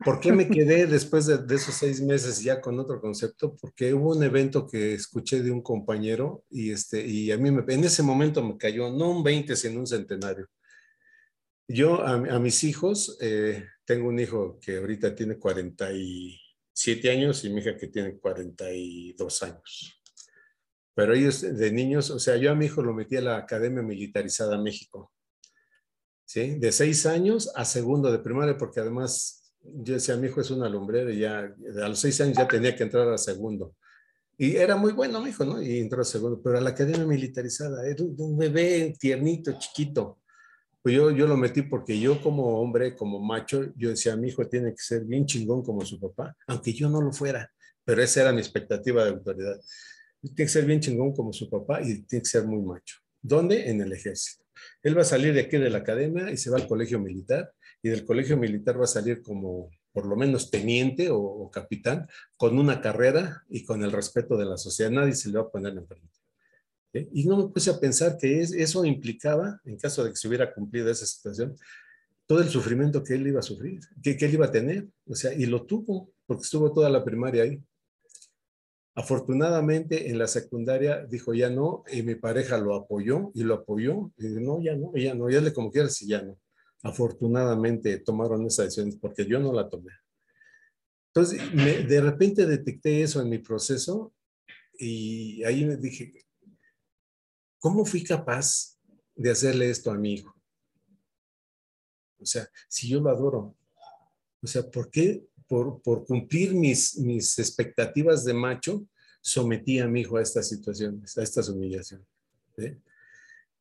¿Por qué me quedé después de, esos seis meses ya con otro concepto? Porque hubo un evento que escuché de un compañero y, este, y a mí me, en ese momento me cayó no un 20, sino un centenario. Yo a, mis hijos, eh, tengo un hijo que ahorita tiene 47 años y mi hija que tiene 42 años. Pero ellos de niños, o sea, yo a mi hijo lo metí a la Academia Militarizada México. ¿Sí? De seis años a segundo de primaria, porque además yo decía, mi hijo es una lumbrera y ya a los seis años ya tenía que entrar a segundo. Y era muy bueno mi hijo, ¿no? Y entró a segundo, pero a la Academia Militarizada, era un bebé tiernito, chiquito. Pues yo, yo lo metí porque yo como hombre, como macho, yo decía, mi hijo tiene que ser bien chingón como su papá, aunque yo no lo fuera, pero esa era mi expectativa de autoridad tiene que ser bien chingón como su papá y tiene que ser muy macho. ¿Dónde? En el ejército. Él va a salir de aquí de la academia y se va al colegio militar y del colegio militar va a salir como por lo menos teniente o, capitán con una carrera y con el respeto de la sociedad. Nadie se le va a poner en frente. Y no me puse a pensar que eso implicaba, en caso de que se hubiera cumplido esa situación, todo el sufrimiento que él iba a sufrir, que, que él iba a tener. O sea, y lo tuvo, porque estuvo toda la primaria ahí. Afortunadamente en la secundaria dijo ya no y mi pareja lo apoyó y lo apoyó y no, ya no, ya no, ya le como quieras y ya no. Afortunadamente tomaron esa decisión porque yo no la tomé. Entonces, de repente detecté eso en mi proceso y ahí me dije, ¿cómo fui capaz de hacerle esto a mi hijo? O sea, si yo lo adoro, o sea, ¿por qué por, cumplir mis, expectativas de macho, sometí a mi hijo a estas situaciones, a estas humillaciones.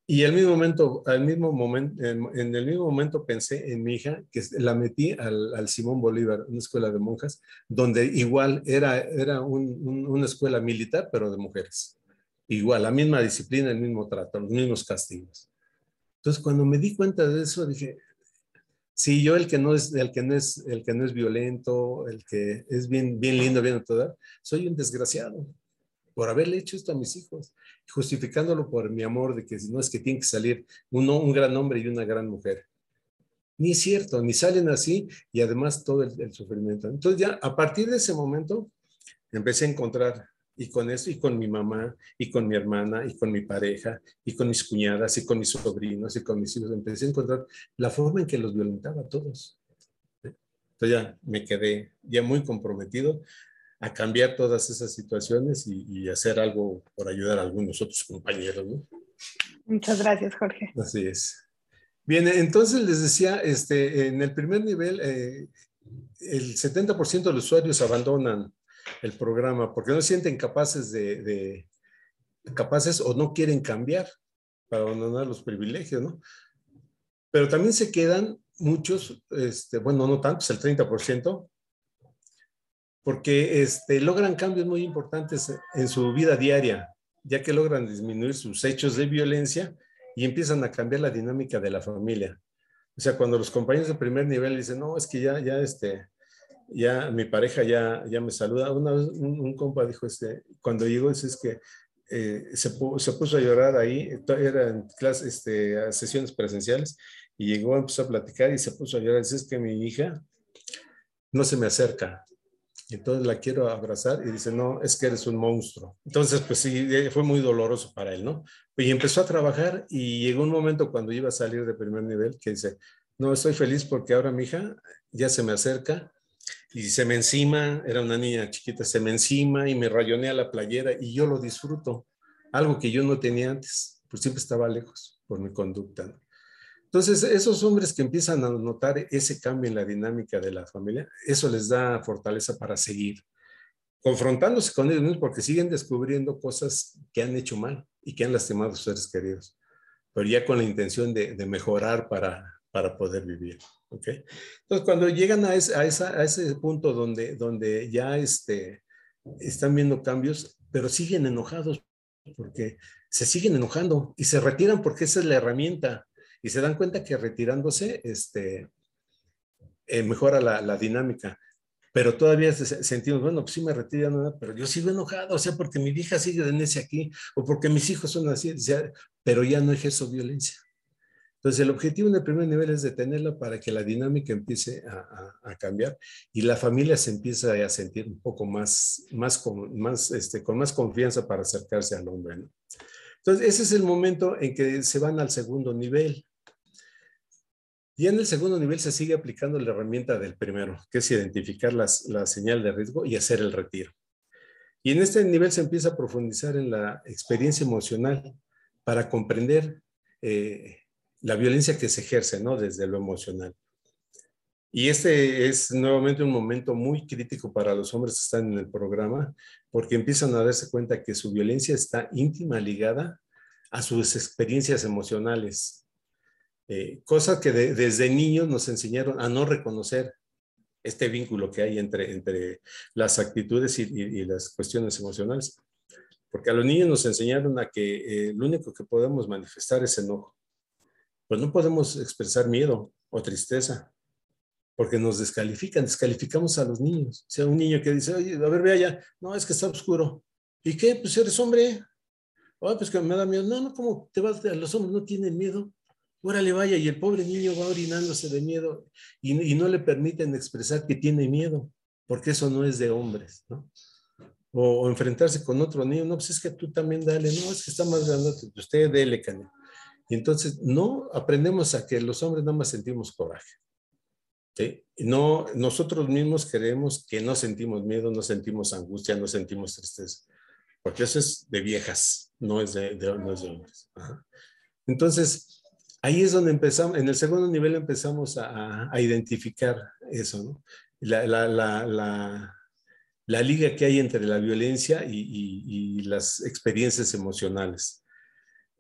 Y al mismo momento, en, el mismo momento pensé en mi hija, que la metí al, Simón Bolívar, una escuela de monjas, donde igual era, era una escuela militar, pero de mujeres. Igual, la misma disciplina, el mismo trato, los mismos castigos. Entonces, cuando me di cuenta de eso, dije, Sí, yo el que no es, el que no es, el que no es violento, el que es bien, bien lindo, bien todo, soy un desgraciado por haberle hecho esto a mis hijos, justificándolo por mi amor de que no es que tiene que salir uno, un gran hombre y una gran mujer. Ni es cierto, ni salen así y además todo el, el sufrimiento. Entonces ya a partir de ese momento empecé a encontrar y con eso, y con mi mamá, y con mi hermana, y con mi pareja, y con mis cuñadas, y con mis sobrinos, y con mis hijos, empecé a encontrar la forma en que los violentaba a todos. Entonces ya me quedé ya muy comprometido a cambiar todas esas situaciones y, hacer algo por ayudar a algunos otros compañeros. Muchas gracias, Jorge. Así es. Bien, entonces les decía, este, en el primer nivel, eh, el 70% de los usuarios abandonan el programa, porque no se sienten capaces de, capaces o no quieren cambiar para abandonar los privilegios, ¿no? Pero también se quedan muchos, este, bueno, no tantos, el 30%, porque este, logran cambios muy importantes en su vida diaria, ya que logran disminuir sus hechos de violencia y empiezan a cambiar la dinámica de la familia. O sea, cuando los compañeros de primer nivel dicen, no, es que ya, ya, este, ya mi pareja ya, ya me saluda. Una vez un, compa dijo, este, cuando llegó, es que eh, se, se, puso a llorar ahí, eran clases, este, sesiones presenciales, y llegó, empezó a platicar y se puso a llorar. Dice, es que mi hija no se me acerca. Entonces la quiero abrazar y dice, no, es que eres un monstruo. Entonces, pues sí, fue muy doloroso para él, ¿no? Y empezó a trabajar y llegó un momento cuando iba a salir de primer nivel que dice, no, estoy feliz porque ahora mi hija ya se me acerca y se me encima, era una niña chiquita, se me encima y me rayonea la playera y yo lo disfruto, algo que yo no tenía antes, pues siempre estaba lejos por mi conducta. Entonces, esos hombres que empiezan a notar ese cambio en la dinámica de la familia, eso les da fortaleza para seguir confrontándose con ellos porque siguen descubriendo cosas que han hecho mal y que han lastimado a sus seres queridos, pero ya con la intención de, mejorar para, para poder vivir. ¿okay? Entonces, cuando llegan a ese, punto donde, ya este, están viendo cambios, pero siguen enojados porque se siguen enojando y se retiran porque esa es la herramienta y se dan cuenta que retirándose este, eh, mejora la, dinámica. Pero todavía sentimos, bueno, pues sí me retiro, pero yo sigo enojado, o sea, porque mi hija sigue en ese aquí, o porque mis hijos son así, pero ya no ejerzo violencia. Entonces, el objetivo en el primer nivel es detenerla para que la dinámica empiece a, cambiar y la familia se empieza a sentir un poco más, más, con, más, este, con más confianza para acercarse al hombre. ¿no? Entonces, ese es el momento en que se van al segundo nivel. Y en el segundo nivel se sigue aplicando la herramienta del primero, que es identificar la señal de riesgo y hacer el retiro. Y en este nivel se empieza a profundizar en la experiencia emocional para comprender eh, la violencia que se ejerce, ¿no? Desde lo emocional. Y este es nuevamente un momento muy crítico para los hombres que están en el programa, porque empiezan a darse cuenta que su violencia está íntima ligada a sus experiencias emocionales, eh, cosas que desde niños nos enseñaron a no reconocer este vínculo que hay entre, entre las actitudes y, las cuestiones emocionales. Porque a los niños nos enseñaron a que eh, lo único que podemos manifestar es enojo. Pues no podemos expresar miedo o tristeza, porque nos descalifican, descalificamos a los niños. O sea, un niño que dice, oye, a ver, ve allá, no, es que está oscuro. ¿Y qué? Pues eres hombre. Oh, pues que me da miedo. No, no, ¿cómo te vas? Los hombres no tienen miedo órale vaya, y el pobre niño va orinándose de miedo y, no le permiten expresar que tiene miedo, porque eso no es de hombres, ¿no? O, enfrentarse con otro niño, no, pues es que tú también dale, no, es que está más grande, usted dele, cane. Y entonces, no aprendemos a que los hombres nada más sentimos coraje. No, nosotros mismos creemos que no sentimos miedo, no sentimos angustia, no sentimos tristeza, porque eso es de viejas, no es de, no es de hombres. Entonces, ahí es donde empezamos, en el segundo nivel empezamos a, identificar eso, ¿no? La, liga que hay entre la violencia y, las experiencias emocionales.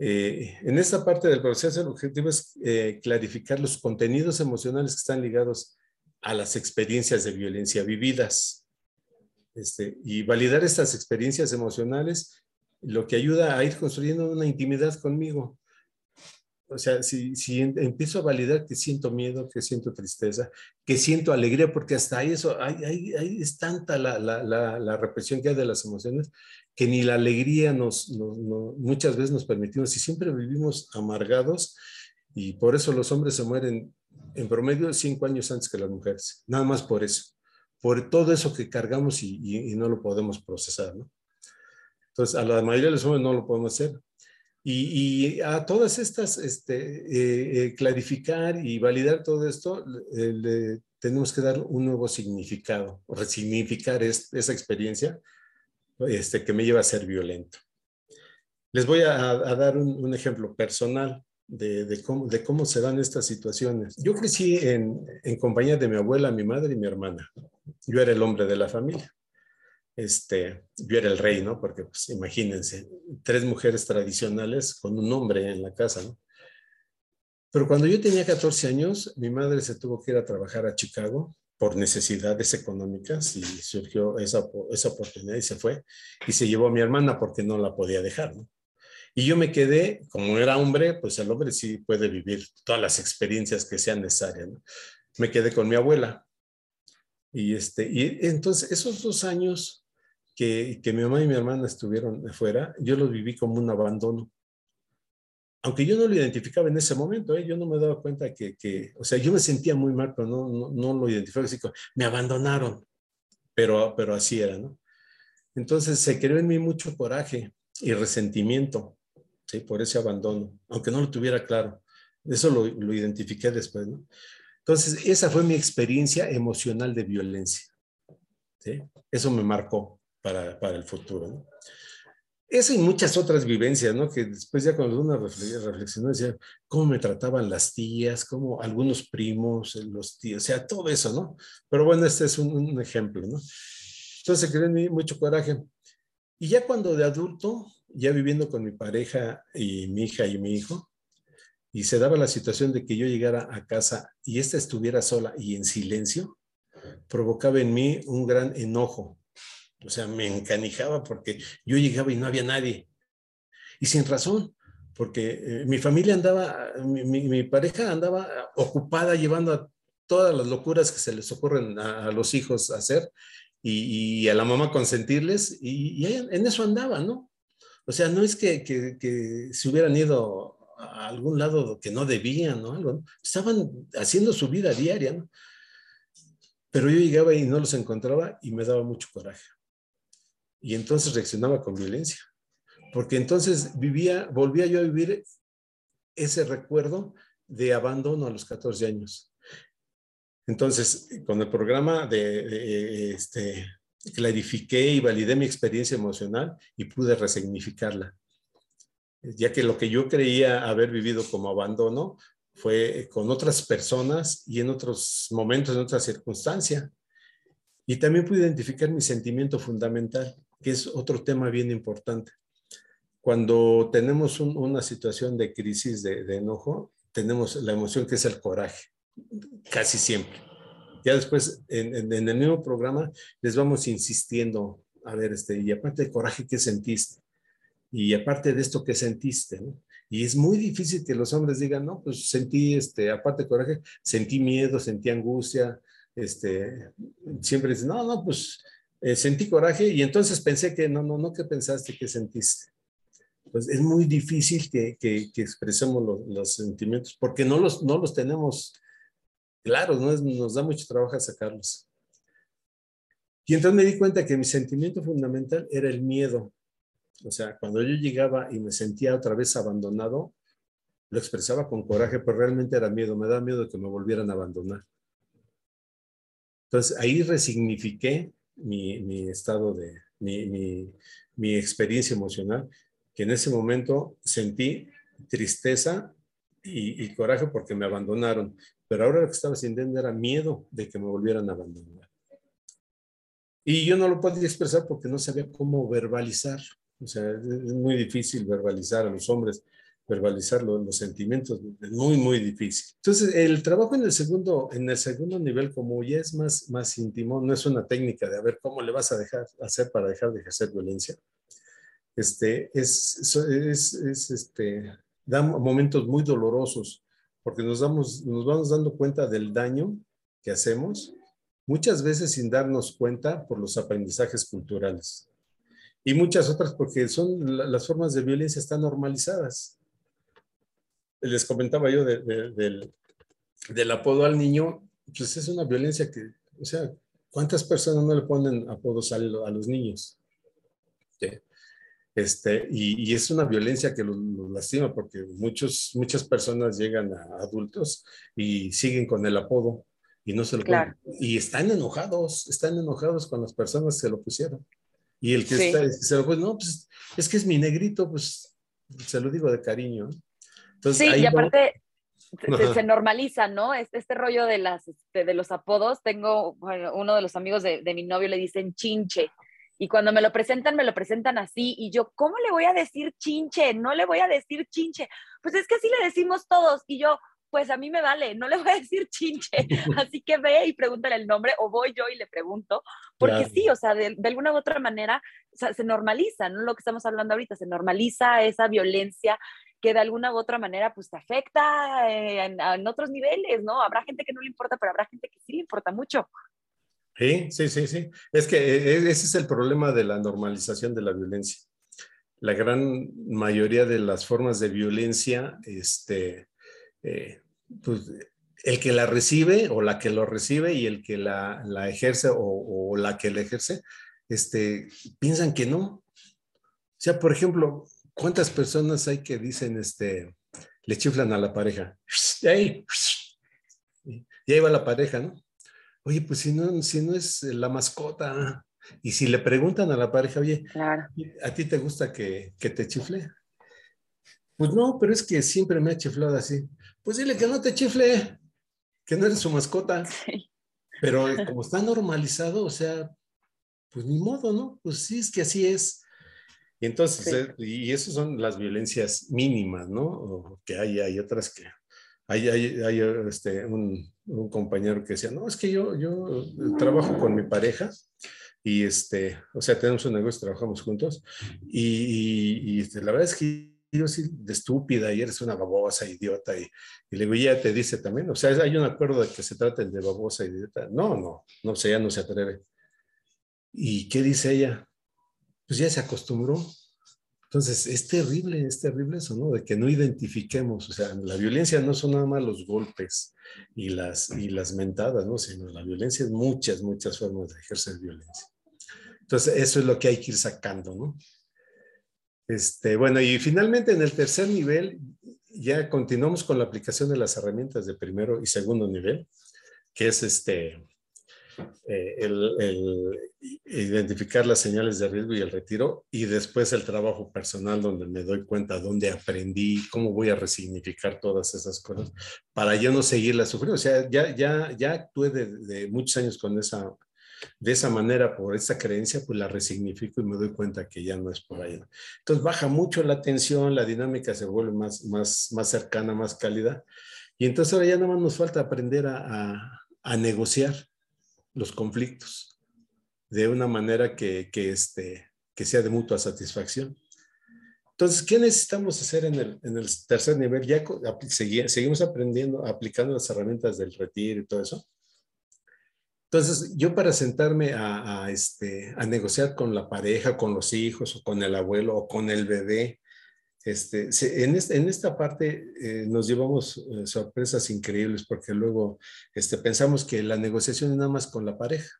Eh, en esta parte del proceso, el objetivo es eh, clarificar los contenidos emocionales que están ligados a las experiencias de violencia vividas. Este, y validar estas experiencias emocionales, lo que ayuda a ir construyendo una intimidad conmigo, o sea, si, si empiezo a validar que siento miedo, que siento tristeza, que siento alegría, porque hasta ahí eso, hay, es tanta la, la, la, represión que hay de las emociones, que ni la alegría nos, muchas veces nos permitimos, y siempre vivimos amargados, y por eso los hombres se mueren en promedio cinco años antes que las mujeres, nada más por eso, por todo eso que cargamos y, y no lo podemos procesar, ¿no? Entonces, a la mayoría de los hombres no lo podemos hacer, y, a todas estas, este, eh, eh, clarificar y validar todo esto, tenemos que dar un nuevo significado, o resignificar esa experiencia este, que me lleva a ser violento. Les voy a, dar un, ejemplo personal de, cómo, de, se dan estas situaciones. Yo crecí en compañía de mi abuela, mi madre y mi hermana. Yo era el hombre de la familia este, yo era el rey, ¿no? Porque, pues, imagínense, tres mujeres tradicionales con un hombre en la casa, ¿no? Pero cuando yo tenía 14 años, mi madre se tuvo que ir a trabajar a Chicago por necesidades económicas y surgió esa, esa oportunidad y se fue y se llevó a mi hermana porque no la podía dejar, ¿no? Y yo me quedé, como era hombre, pues el hombre sí puede vivir todas las experiencias que sean necesarias, ¿no? Me quedé con mi abuela. Y, este, y entonces esos dos años que, que mi mamá y mi hermana estuvieron afuera, yo los viví como un abandono aunque yo no lo identificaba en ese momento, ¿eh? yo no me daba cuenta que, que, o sea, yo me sentía muy mal, pero no, no, no lo identificaba así como, me abandonaron, pero, pero así era, ¿no? Entonces se creó en mí mucho coraje y resentimiento, ¿sí? Por ese abandono, aunque no lo tuviera claro. Eso lo, lo identifiqué después, ¿no? Entonces, esa fue mi experiencia emocional de violencia, ¿sí? Eso me marcó para, para el futuro, ¿no? Eso y muchas otras vivencias, ¿no? Que después ya cuando uno reflexionó, decía, cómo me trataban las tías, cómo algunos primos, los tíos, o sea, todo eso, ¿no? Pero bueno, este es un, ejemplo, ¿no? Entonces se creó en mí mucho coraje. Y ya cuando de adulto, ya viviendo con mi pareja y mi hija y mi hijo, y se daba la situación de que yo llegara a casa y ésta estuviera sola y en silencio, provocaba en mí un gran enojo, o sea, me encanijaba porque yo llegaba y no había nadie. Y sin razón, porque eh, mi familia andaba, mi, pareja andaba ocupada llevando a todas las locuras que se les ocurren a, los hijos hacer y, a la mamá consentirles y, en eso andaba, ¿no? O sea, no es que, que, se hubieran ido a algún lado que no debían, ¿no? Algo, Estaban haciendo su vida diaria, ¿no? Pero yo llegaba y no los encontraba y me daba mucho coraje y entonces reaccionaba con violencia. Porque entonces vivía, volvía yo a vivir ese recuerdo de abandono a los 14 años. Entonces, con el programa de, este, clarifiqué y validé mi experiencia emocional y pude resignificarla. Ya que lo que yo creía haber vivido como abandono fue con otras personas y en otros momentos, en otras circunstancias. Y también pude identificar mi sentimiento fundamental, que es otro tema bien importante. Cuando tenemos una situación de crisis de, enojo, tenemos la emoción que es el coraje, casi siempre. Ya después, en, el mismo programa, les vamos insistiendo, a ver, este, y aparte del coraje que sentiste, y aparte de esto que sentiste, ¿no? Y es muy difícil que los hombres digan, no, pues sentí, este, aparte de coraje, sentí miedo, sentí angustia, este, siempre dicen, no, no, pues eh, sentí coraje y entonces pensé que no, no, no, ¿qué pensaste? ¿Qué sentiste? Pues es muy difícil que, que, expresemos los, sentimientos porque no los, no los tenemos claros, ¿no? nos da mucho trabajo sacarlos. Y entonces me di cuenta que mi sentimiento fundamental era el miedo. O sea, cuando yo llegaba y me sentía otra vez abandonado, lo expresaba con coraje, pero realmente era miedo, me da miedo que me volvieran a abandonar. Entonces ahí resignifiqué mi, estado de, mi, experiencia emocional, que en ese momento sentí tristeza y, coraje porque me abandonaron, pero ahora lo que estaba sintiendo era miedo de que me volvieran a abandonar. Y yo no lo podía expresar porque no sabía cómo verbalizar. O sea, es muy difícil verbalizar a los hombres verbalizar los, sentimientos, es muy, muy difícil. Entonces, el trabajo en el segundo, en el segundo nivel, como ya es más, más íntimo, no es una técnica de a ver cómo le vas a dejar hacer para dejar de ejercer violencia. Este, es, es, es este, da momentos muy dolorosos porque nos, damos, nos vamos dando cuenta del daño que hacemos, muchas veces sin darnos cuenta por los aprendizajes culturales. Y muchas otras porque son las formas de violencia están normalizadas les comentaba yo del, del, apodo al niño, pues es una violencia que, o sea, ¿cuántas personas no le ponen apodos a, los niños? Este, y, y, es una violencia que los, lastima porque muchos, muchas personas llegan a adultos y siguen con el apodo y no se lo claro. Y están enojados, están enojados con las personas que se lo pusieron. Y el que está, se lo puso, no, pues es que es mi negrito, pues se lo digo de cariño sí, y aparte se, normaliza, ¿no? Este, este rollo de, las, este, de los apodos, tengo, uno de los amigos de, de, mi novio le dicen chinche. Y cuando me lo presentan, me lo presentan así. Y yo, ¿cómo le voy a decir chinche? No le voy a decir chinche. Pues es que así le decimos todos. Y yo, pues a mí me vale, no le voy a decir chinche, así que ve y pregúntale el nombre o voy yo y le pregunto, porque sí, o sea, de, alguna u otra manera se normaliza, ¿no? Lo que estamos hablando ahorita, se normaliza esa violencia que de alguna u otra manera pues te afecta eh, en, otros niveles, ¿no? Habrá gente que no le importa, pero habrá gente que sí le importa mucho. Sí, sí, sí, sí. Es que eh, ese es el problema de la normalización de la violencia. La gran mayoría de las formas de violencia, este, eh, pues el que la recibe o la que lo recibe y el que la, la ejerce o, o, la que la ejerce, este, piensan que no. O sea, por ejemplo, ¿Cuántas personas hay que dicen, este, le chiflan a la pareja? Y ahí, y ahí va la pareja, ¿no? Oye, pues si no, si no es la mascota. Y si le preguntan a la pareja, oye, ¿a ti te gusta que, que te chifle? Pues no, pero es que siempre me ha chiflado así. Pues dile que no te chifle, que no eres su mascota. Pero como está normalizado, o sea, pues ni modo, ¿no? Pues sí, es que así es. Y entonces, eh, y esas son las violencias mínimas, ¿no? que hay, hay otras que... Hay, hay, hay este, un, un, compañero que decía, no, es que yo, yo trabajo con mi pareja y, este, o sea, tenemos un negocio, trabajamos juntos y, y, este, la verdad es que yo sí de estúpida y eres una babosa, idiota. Y, y le digo, ya te dice también, o sea, hay un acuerdo de que se trate de babosa, idiota. No, no, no, o sea, ella no se atreve. ¿Y qué dice ella? Pues ya se acostumbró. Entonces, es terrible, es terrible eso, ¿no? De que no identifiquemos, o sea, la violencia no son nada más los golpes y las, y las mentadas, ¿no? Sino la violencia es muchas, muchas formas de ejercer violencia. Entonces, eso es lo que hay que ir sacando, ¿no? Este, bueno, y finalmente en el tercer nivel ya continuamos con la aplicación de las herramientas de primero y segundo nivel, que es este, eh, el, identificar las señales de riesgo y el retiro, y después el trabajo personal donde me doy cuenta dónde aprendí, cómo voy a resignificar todas esas cosas para yo no seguirla sufriendo. O sea, ya, ya, ya actué de, muchos años con esa, de esa manera, por esa creencia, pues la resignifico y me doy cuenta que ya no es por ahí. Entonces baja mucho la tensión, la dinámica se vuelve más, más, más cercana, más cálida. Y entonces ahora ya nada más nos falta aprender a, a negociar los conflictos de una manera que, que, este, que sea de mutua satisfacción. Entonces, ¿qué necesitamos hacer en el, en el tercer nivel? Ya seguimos aprendiendo, aplicando las herramientas del retiro y todo eso. Entonces, yo para sentarme a, a, este, a negociar con la pareja, con los hijos, o con el abuelo, o con el bebé, este, en, en, esta parte eh, nos llevamos eh, sorpresas increíbles porque luego este, pensamos que la negociación es nada más con la pareja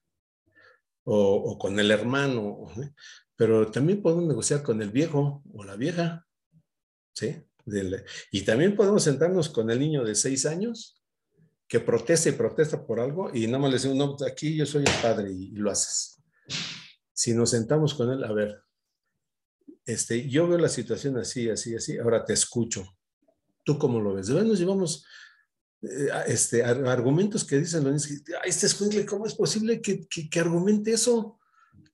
o, con el hermano, ¿eh? pero también podemos negociar con el viejo o la vieja, ¿sí? y también podemos sentarnos con el niño de seis años que protesta y protesta por algo y nada más le decimos, no, aquí yo soy el padre y lo haces. Si nos sentamos con él, a ver, este, yo veo la situación así, así, así, ahora te escucho. ¿Tú cómo lo ves? De verdad nos llevamos eh, este, argumentos que dicen, este es ¿cómo es posible que, que, argumente eso?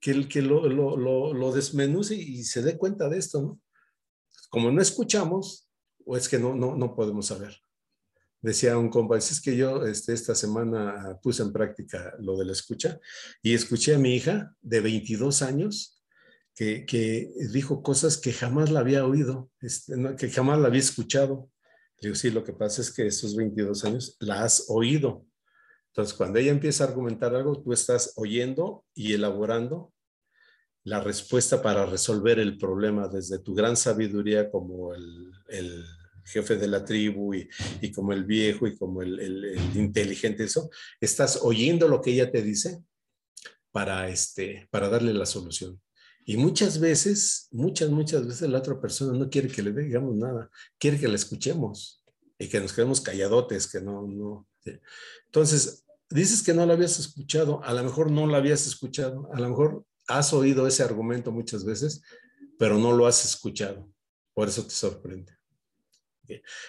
Que, que lo, lo, lo, lo, desmenuce y se dé cuenta de esto, ¿no? Como no escuchamos, o es que no, no, no podemos saber. Decía un compa, es que yo este, esta semana puse en práctica lo de la escucha y escuché a mi hija de 22 años que, dijo cosas que jamás la había oído, este, que jamás la había escuchado. Le digo, sí, lo que pasa es que estos 22 años la has oído. Entonces, cuando ella empieza a argumentar algo, tú estás oyendo y elaborando la respuesta para resolver el problema desde tu gran sabiduría como el, jefe de la tribu y, como el viejo y como el, el, inteligente, eso, estás oyendo lo que ella te dice para, este, para darle la solución. Y muchas veces, muchas, muchas veces la otra persona no quiere que le digamos nada, quiere que la escuchemos y que nos quedemos calladotes, que no, no. Entonces, dices que no la habías escuchado, a lo mejor no la habías escuchado, a lo mejor has oído ese argumento muchas veces, pero no lo has escuchado. Por eso te sorprende.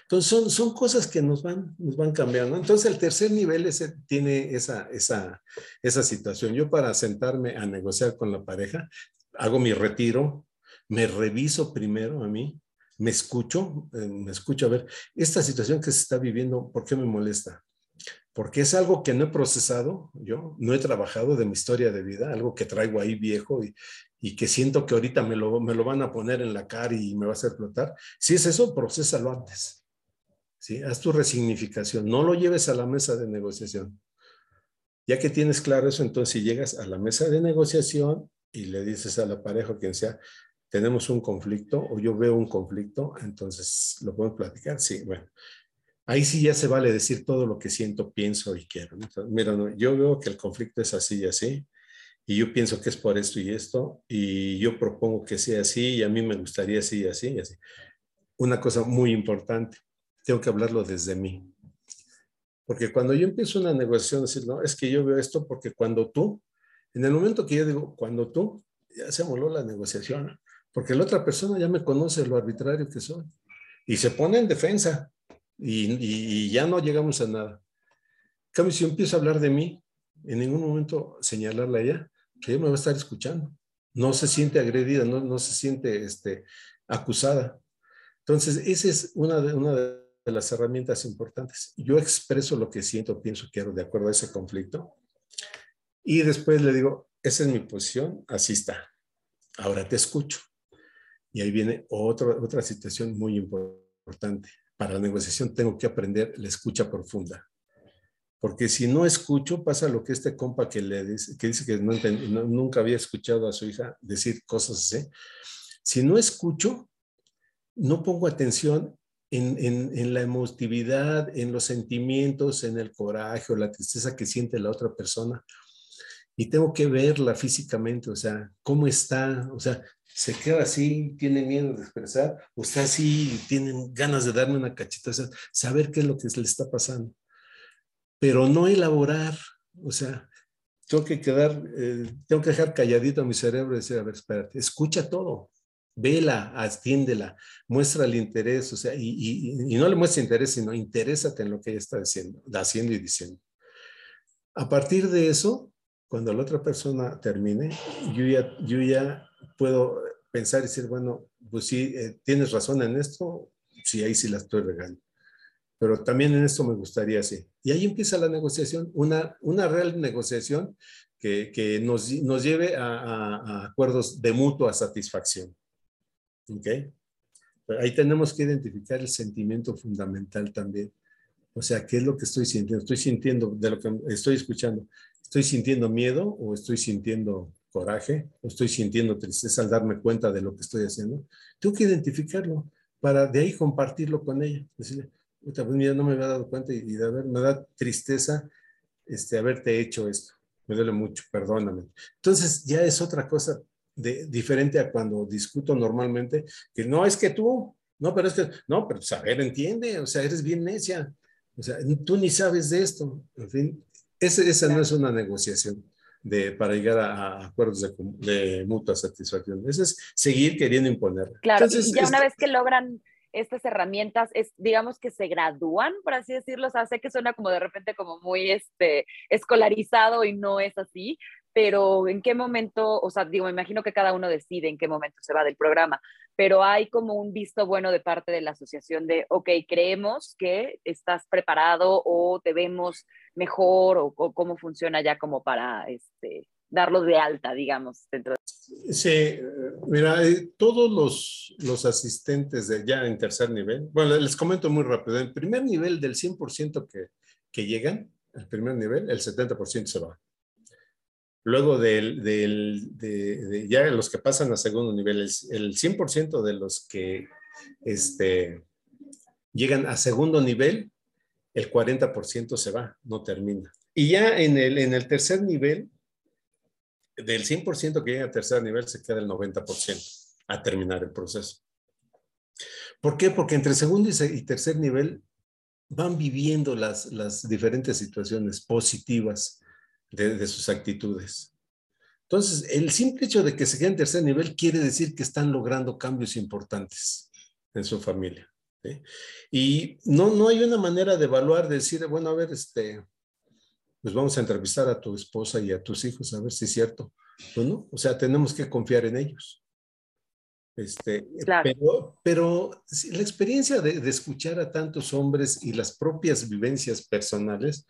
Entonces, son, son cosas que nos van, nos van cambiando. Entonces, el tercer nivel ese, tiene esa, esa, esa situación. Yo para sentarme a negociar con la pareja, hago mi retiro, me reviso primero a mí, me escucho, eh, me escucho a ver, esta situación que se está viviendo, ¿por qué me molesta? Porque es algo que no he procesado yo, no he trabajado de mi historia de vida, algo que traigo ahí viejo y, y que siento que ahorita me lo, me lo van a poner en la cara y me va a hacer flotar. Si es eso, procésalo antes. ¿sí? Haz tu resignificación, no lo lleves a la mesa de negociación. Ya que tienes claro eso, entonces llegas a la mesa de negociación y le dices a la pareja, quien sea, tenemos un conflicto o yo veo un conflicto, entonces lo podemos platicar. Sí, bueno, ahí sí ya se vale decir todo lo que siento, pienso y quiero. mira, yo veo que el conflicto es así y así, y yo pienso que es por esto y esto, y yo propongo que sea así, y a mí me gustaría así y así y así. Una cosa muy importante, tengo que hablarlo desde mí. Porque cuando yo empiezo una negociación, decir, no, es que yo veo esto porque cuando tú, en el momento que yo digo, cuando tú, ya se moló la negociación, porque la otra persona ya me conoce lo arbitrario que soy y se pone en defensa y, ya no llegamos a nada. cambio, si yo empiezo a hablar de mí, en ningún momento señalarla a ella, que ella me va a estar escuchando. No se siente agredida, no, no se siente este, acusada. Entonces, esa es una de, una de las herramientas importantes. Yo expreso lo que siento, pienso, quiero, de acuerdo a ese conflicto. Y después le digo, esa es mi posición, así está. Ahora te escucho. Y ahí viene otra, otra situación muy importante. Para la negociación tengo que aprender la escucha profunda. Porque si no escucho, pasa lo que este compa que, le dice, que dice que nunca había escuchado a su hija decir cosas así. Si no escucho, no pongo atención en, en, en, la emotividad, en los sentimientos, en el coraje o la tristeza que siente la otra persona. Y tengo que verla físicamente, o sea, cómo está, o sea, se queda así, tiene miedo de expresar, o está así, tienen ganas de darme una cachita, o sea, saber qué es lo que le está pasando. Pero no elaborar, o sea, tengo que quedar, eh, tengo que dejar calladito a mi cerebro y decir, a ver, espérate, escucha todo, vela, atiéndela, muestra el interés, o sea, y, y, no le muestra interés, sino interésate en lo que ella está diciendo, haciendo y diciendo. A partir de eso, cuando la otra persona termine, yo ya, yo ya puedo pensar y decir, bueno, pues sí, eh, tienes razón en esto, sí, ahí sí la estoy regando. Pero también en esto me gustaría así. Y ahí empieza la negociación, una, una real negociación que, que nos, nos, lleve a, a, acuerdos de mutua satisfacción. ¿Ok? ahí tenemos que identificar el sentimiento fundamental también. O sea, ¿qué es lo que estoy sintiendo? Estoy sintiendo de lo que estoy escuchando. ¿Estoy sintiendo miedo o estoy sintiendo coraje o estoy sintiendo tristeza al darme cuenta de lo que estoy haciendo, tengo que identificarlo para de ahí compartirlo con ella. Decirle, pues mira, no me había dado cuenta y, de haber, me da tristeza este, haberte hecho esto. Me duele mucho, perdóname. Entonces ya es otra cosa de, diferente a cuando discuto normalmente, que no es que tú, no, pero es que, no, pero saber, pues, entiende, o sea, eres bien necia, o sea, tú ni sabes de esto. En fin, ese, esa no es una negociación de, para llegar a, acuerdos de, de, mutua satisfacción. Eso es seguir queriendo imponer. Claro, y ya una vez que logran estas herramientas, es, digamos que se gradúan, por así decirlo, o sea, sé que suena como de repente como muy este, escolarizado y no es así, pero en qué momento, o sea, digo, me imagino que cada uno decide en qué momento se va del programa, pero hay como un visto bueno de parte de la asociación de, ok, creemos que estás preparado o te vemos mejor o, cómo funciona ya como para este, darlos de alta, digamos, dentro de... Sí, mira, eh, todos los, los asistentes de ya en tercer nivel, bueno, les comento muy rápido, en primer nivel del 100% que, que llegan, el primer nivel, el 70% se va. Luego del, de, ya los que pasan a segundo nivel, el, 100% de los que este, llegan a segundo nivel, el 40% se va, no termina. Y ya en el, el tercer nivel, del 100% que llega a tercer nivel, se queda el 90% a terminar el proceso. ¿Por qué? Porque entre segundo y tercer nivel van viviendo las diferentes situaciones positivas de, sus actitudes. Entonces, el simple hecho de que se quede en tercer nivel quiere decir que están logrando cambios importantes en su familia. Y no, no hay una manera de evaluar, de decir, bueno, a ver, este, pues vamos a entrevistar a tu esposa y a tus hijos a ver si es cierto. Pues no, o sea, tenemos que confiar en ellos. Este, pero, pero la experiencia de, escuchar a tantos hombres y las propias vivencias personales,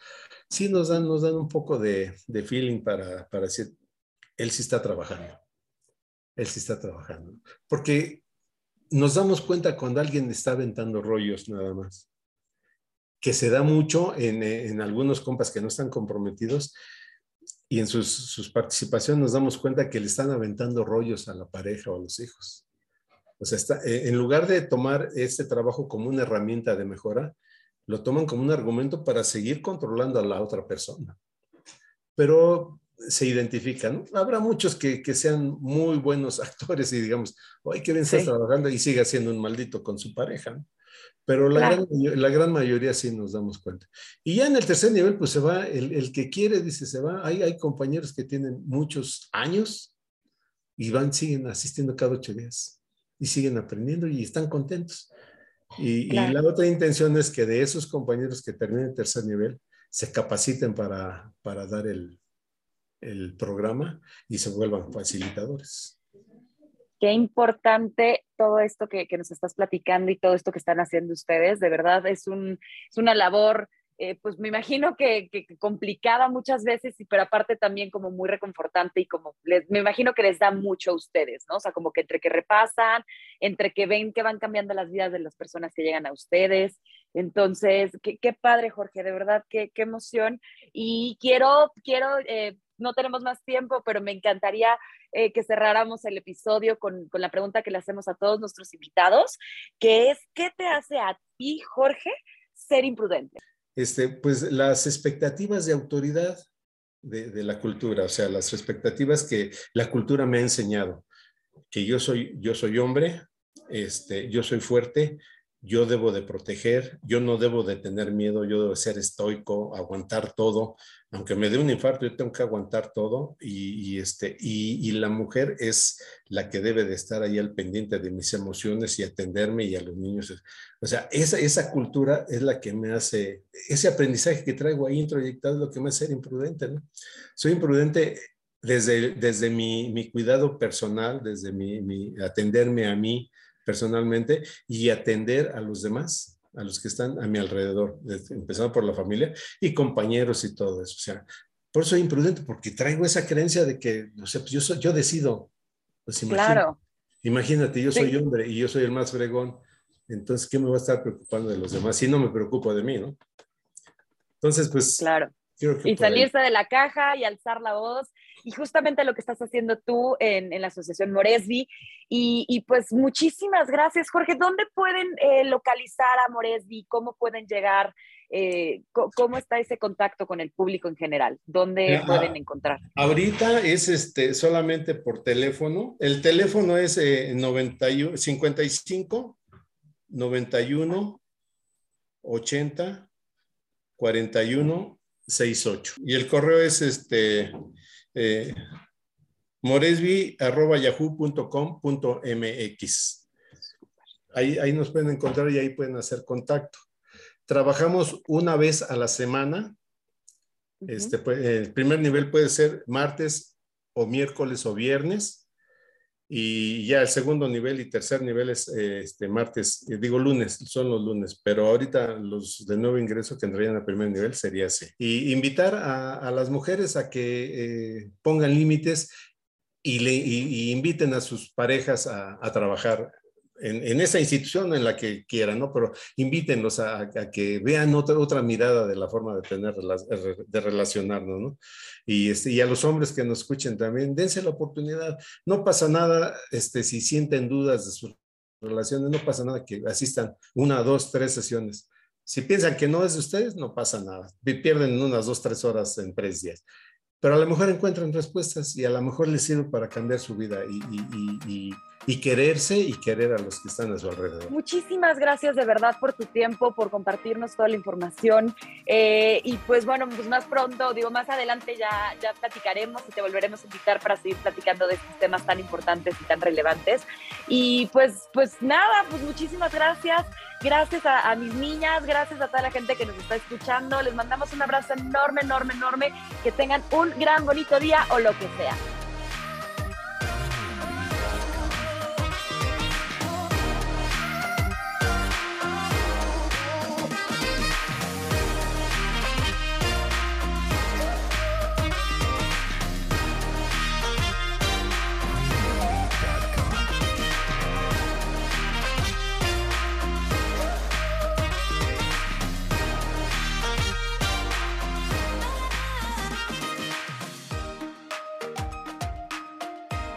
sí nos dan, nos dan un poco de, de feeling para, para decir, él sí está trabajando. Él sí está trabajando. Porque nos damos cuenta cuando alguien está aventando rollos nada más, que se da mucho en, en algunos compas que no están comprometidos y en sus, sus participaciones nos damos cuenta que le están aventando rollos a la pareja o a los hijos. O sea, está, eh, en lugar de tomar este trabajo como una herramienta de mejora, lo toman como un argumento para seguir controlando a la otra persona. Pero se identifican. Habrá muchos que, que, sean muy buenos actores y digamos, ay, qué bien estás trabajando y siga siendo un maldito con su pareja. Pero la, gran, la, gran, mayoría sí nos damos cuenta. Y ya en el tercer nivel, pues se va, el, el que quiere, dice, se va. Hay, hay compañeros que tienen muchos años y van, siguen asistiendo cada ocho días y siguen aprendiendo y están contentos. Y, la otra intención es que de esos compañeros que terminen tercer nivel se capaciten para, para dar el, el programa y se vuelvan facilitadores. Qué importante todo esto que, que, nos estás platicando y todo esto que están haciendo ustedes. De verdad, es, un, es una labor eh, pues me imagino que, complicada muchas veces, pero aparte también como muy reconfortante y como les, me imagino que les da mucho a ustedes, ¿no? O sea, como que entre que repasan, entre que ven que van cambiando las vidas de las personas que llegan a ustedes. Entonces, qué, qué padre, Jorge, de verdad, qué, qué emoción. Y quiero, quiero, eh, no tenemos más tiempo, pero me encantaría eh, que cerráramos el episodio con, con la pregunta que le hacemos a todos nuestros invitados, que es, ¿qué te hace a ti, Jorge, ser imprudente? Este, pues las expectativas de autoridad de, la cultura, o sea, las expectativas que la cultura me ha enseñado, que yo soy, yo soy hombre, este, yo soy fuerte, yo debo de proteger, yo no debo de tener miedo, yo debo ser estoico, aguantar todo, aunque me dé un infarto, yo tengo que aguantar todo y, este, y, la mujer es la que debe de estar ahí al pendiente de mis emociones y atenderme y a los niños. O sea, esa, esa cultura es la que me hace, ese aprendizaje que traigo ahí introyectado lo que me hace ser imprudente, ¿no? Soy imprudente desde, desde mi, mi cuidado personal, desde mi atenderme a mí, personalmente y atender a los demás, a los que están a mi alrededor, empezando por la familia y compañeros y todo eso. O sea, por eso soy imprudente, porque traigo esa creencia de que, o sea, pues yo, yo decido. Pues imagínate, claro. imagínate, yo soy hombre y yo soy el más fregón. Entonces, ¿qué me va a estar preocupando de los demás? Si no me preocupo de mí, ¿no? Entonces, pues. Claro. Y salirse de la caja y alzar la voz y justamente lo que estás haciendo tú en, en la Asociación Moresby. Y, y, pues muchísimas gracias, Jorge. ¿Dónde pueden eh, localizar a Moresby? ¿Cómo pueden llegar? Eh, ¿Cómo está ese contacto con el público en general? ¿Dónde pueden encontrar? Ahorita es este, solamente por teléfono. El teléfono es 91, 55 91 80 41 68. Y el correo es este eh, moresby.yahoo.com.mx. Ahí, ahí nos pueden encontrar y ahí pueden hacer contacto. Trabajamos una vez a la semana. Este, pues, el primer nivel puede ser martes o miércoles o viernes y ya el segundo nivel y tercer nivel es eh, este, martes, eh, digo lunes, son los lunes, pero ahorita los de nuevo ingreso que entrarían a primer nivel sería ese. Y invitar a, las mujeres a que eh, pongan límites y, le, inviten a sus parejas a trabajar en, esa institución en la que quieran, ¿no? Pero invítenlos a, que vean otra, otra mirada de la forma de tener, de relacionarnos, ¿no? Y, este, y a los hombres que nos escuchen también, dense la oportunidad. No pasa nada este, si sienten dudas de sus relaciones, no pasa nada que asistan una, dos, tres sesiones. Si piensan que no es de ustedes, no pasa nada. Pierden unas dos, tres horas en tres días pero a lo mejor encuentran respuestas y a lo mejor les sirve para cambiar su vida y, quererse y querer a los que están a su alrededor. Muchísimas gracias de verdad por tu tiempo, por compartirnos toda la información eh, y pues bueno, pues más pronto, digo, más adelante ya, ya platicaremos y te volveremos a invitar para seguir platicando de estos temas tan importantes y tan relevantes. Y pues, pues nada, pues muchísimas gracias. Gracias a, mis niñas, gracias a toda la gente que nos está escuchando. Les mandamos un abrazo enorme, enorme, enorme. Que tengan un gran bonito día o lo que sea.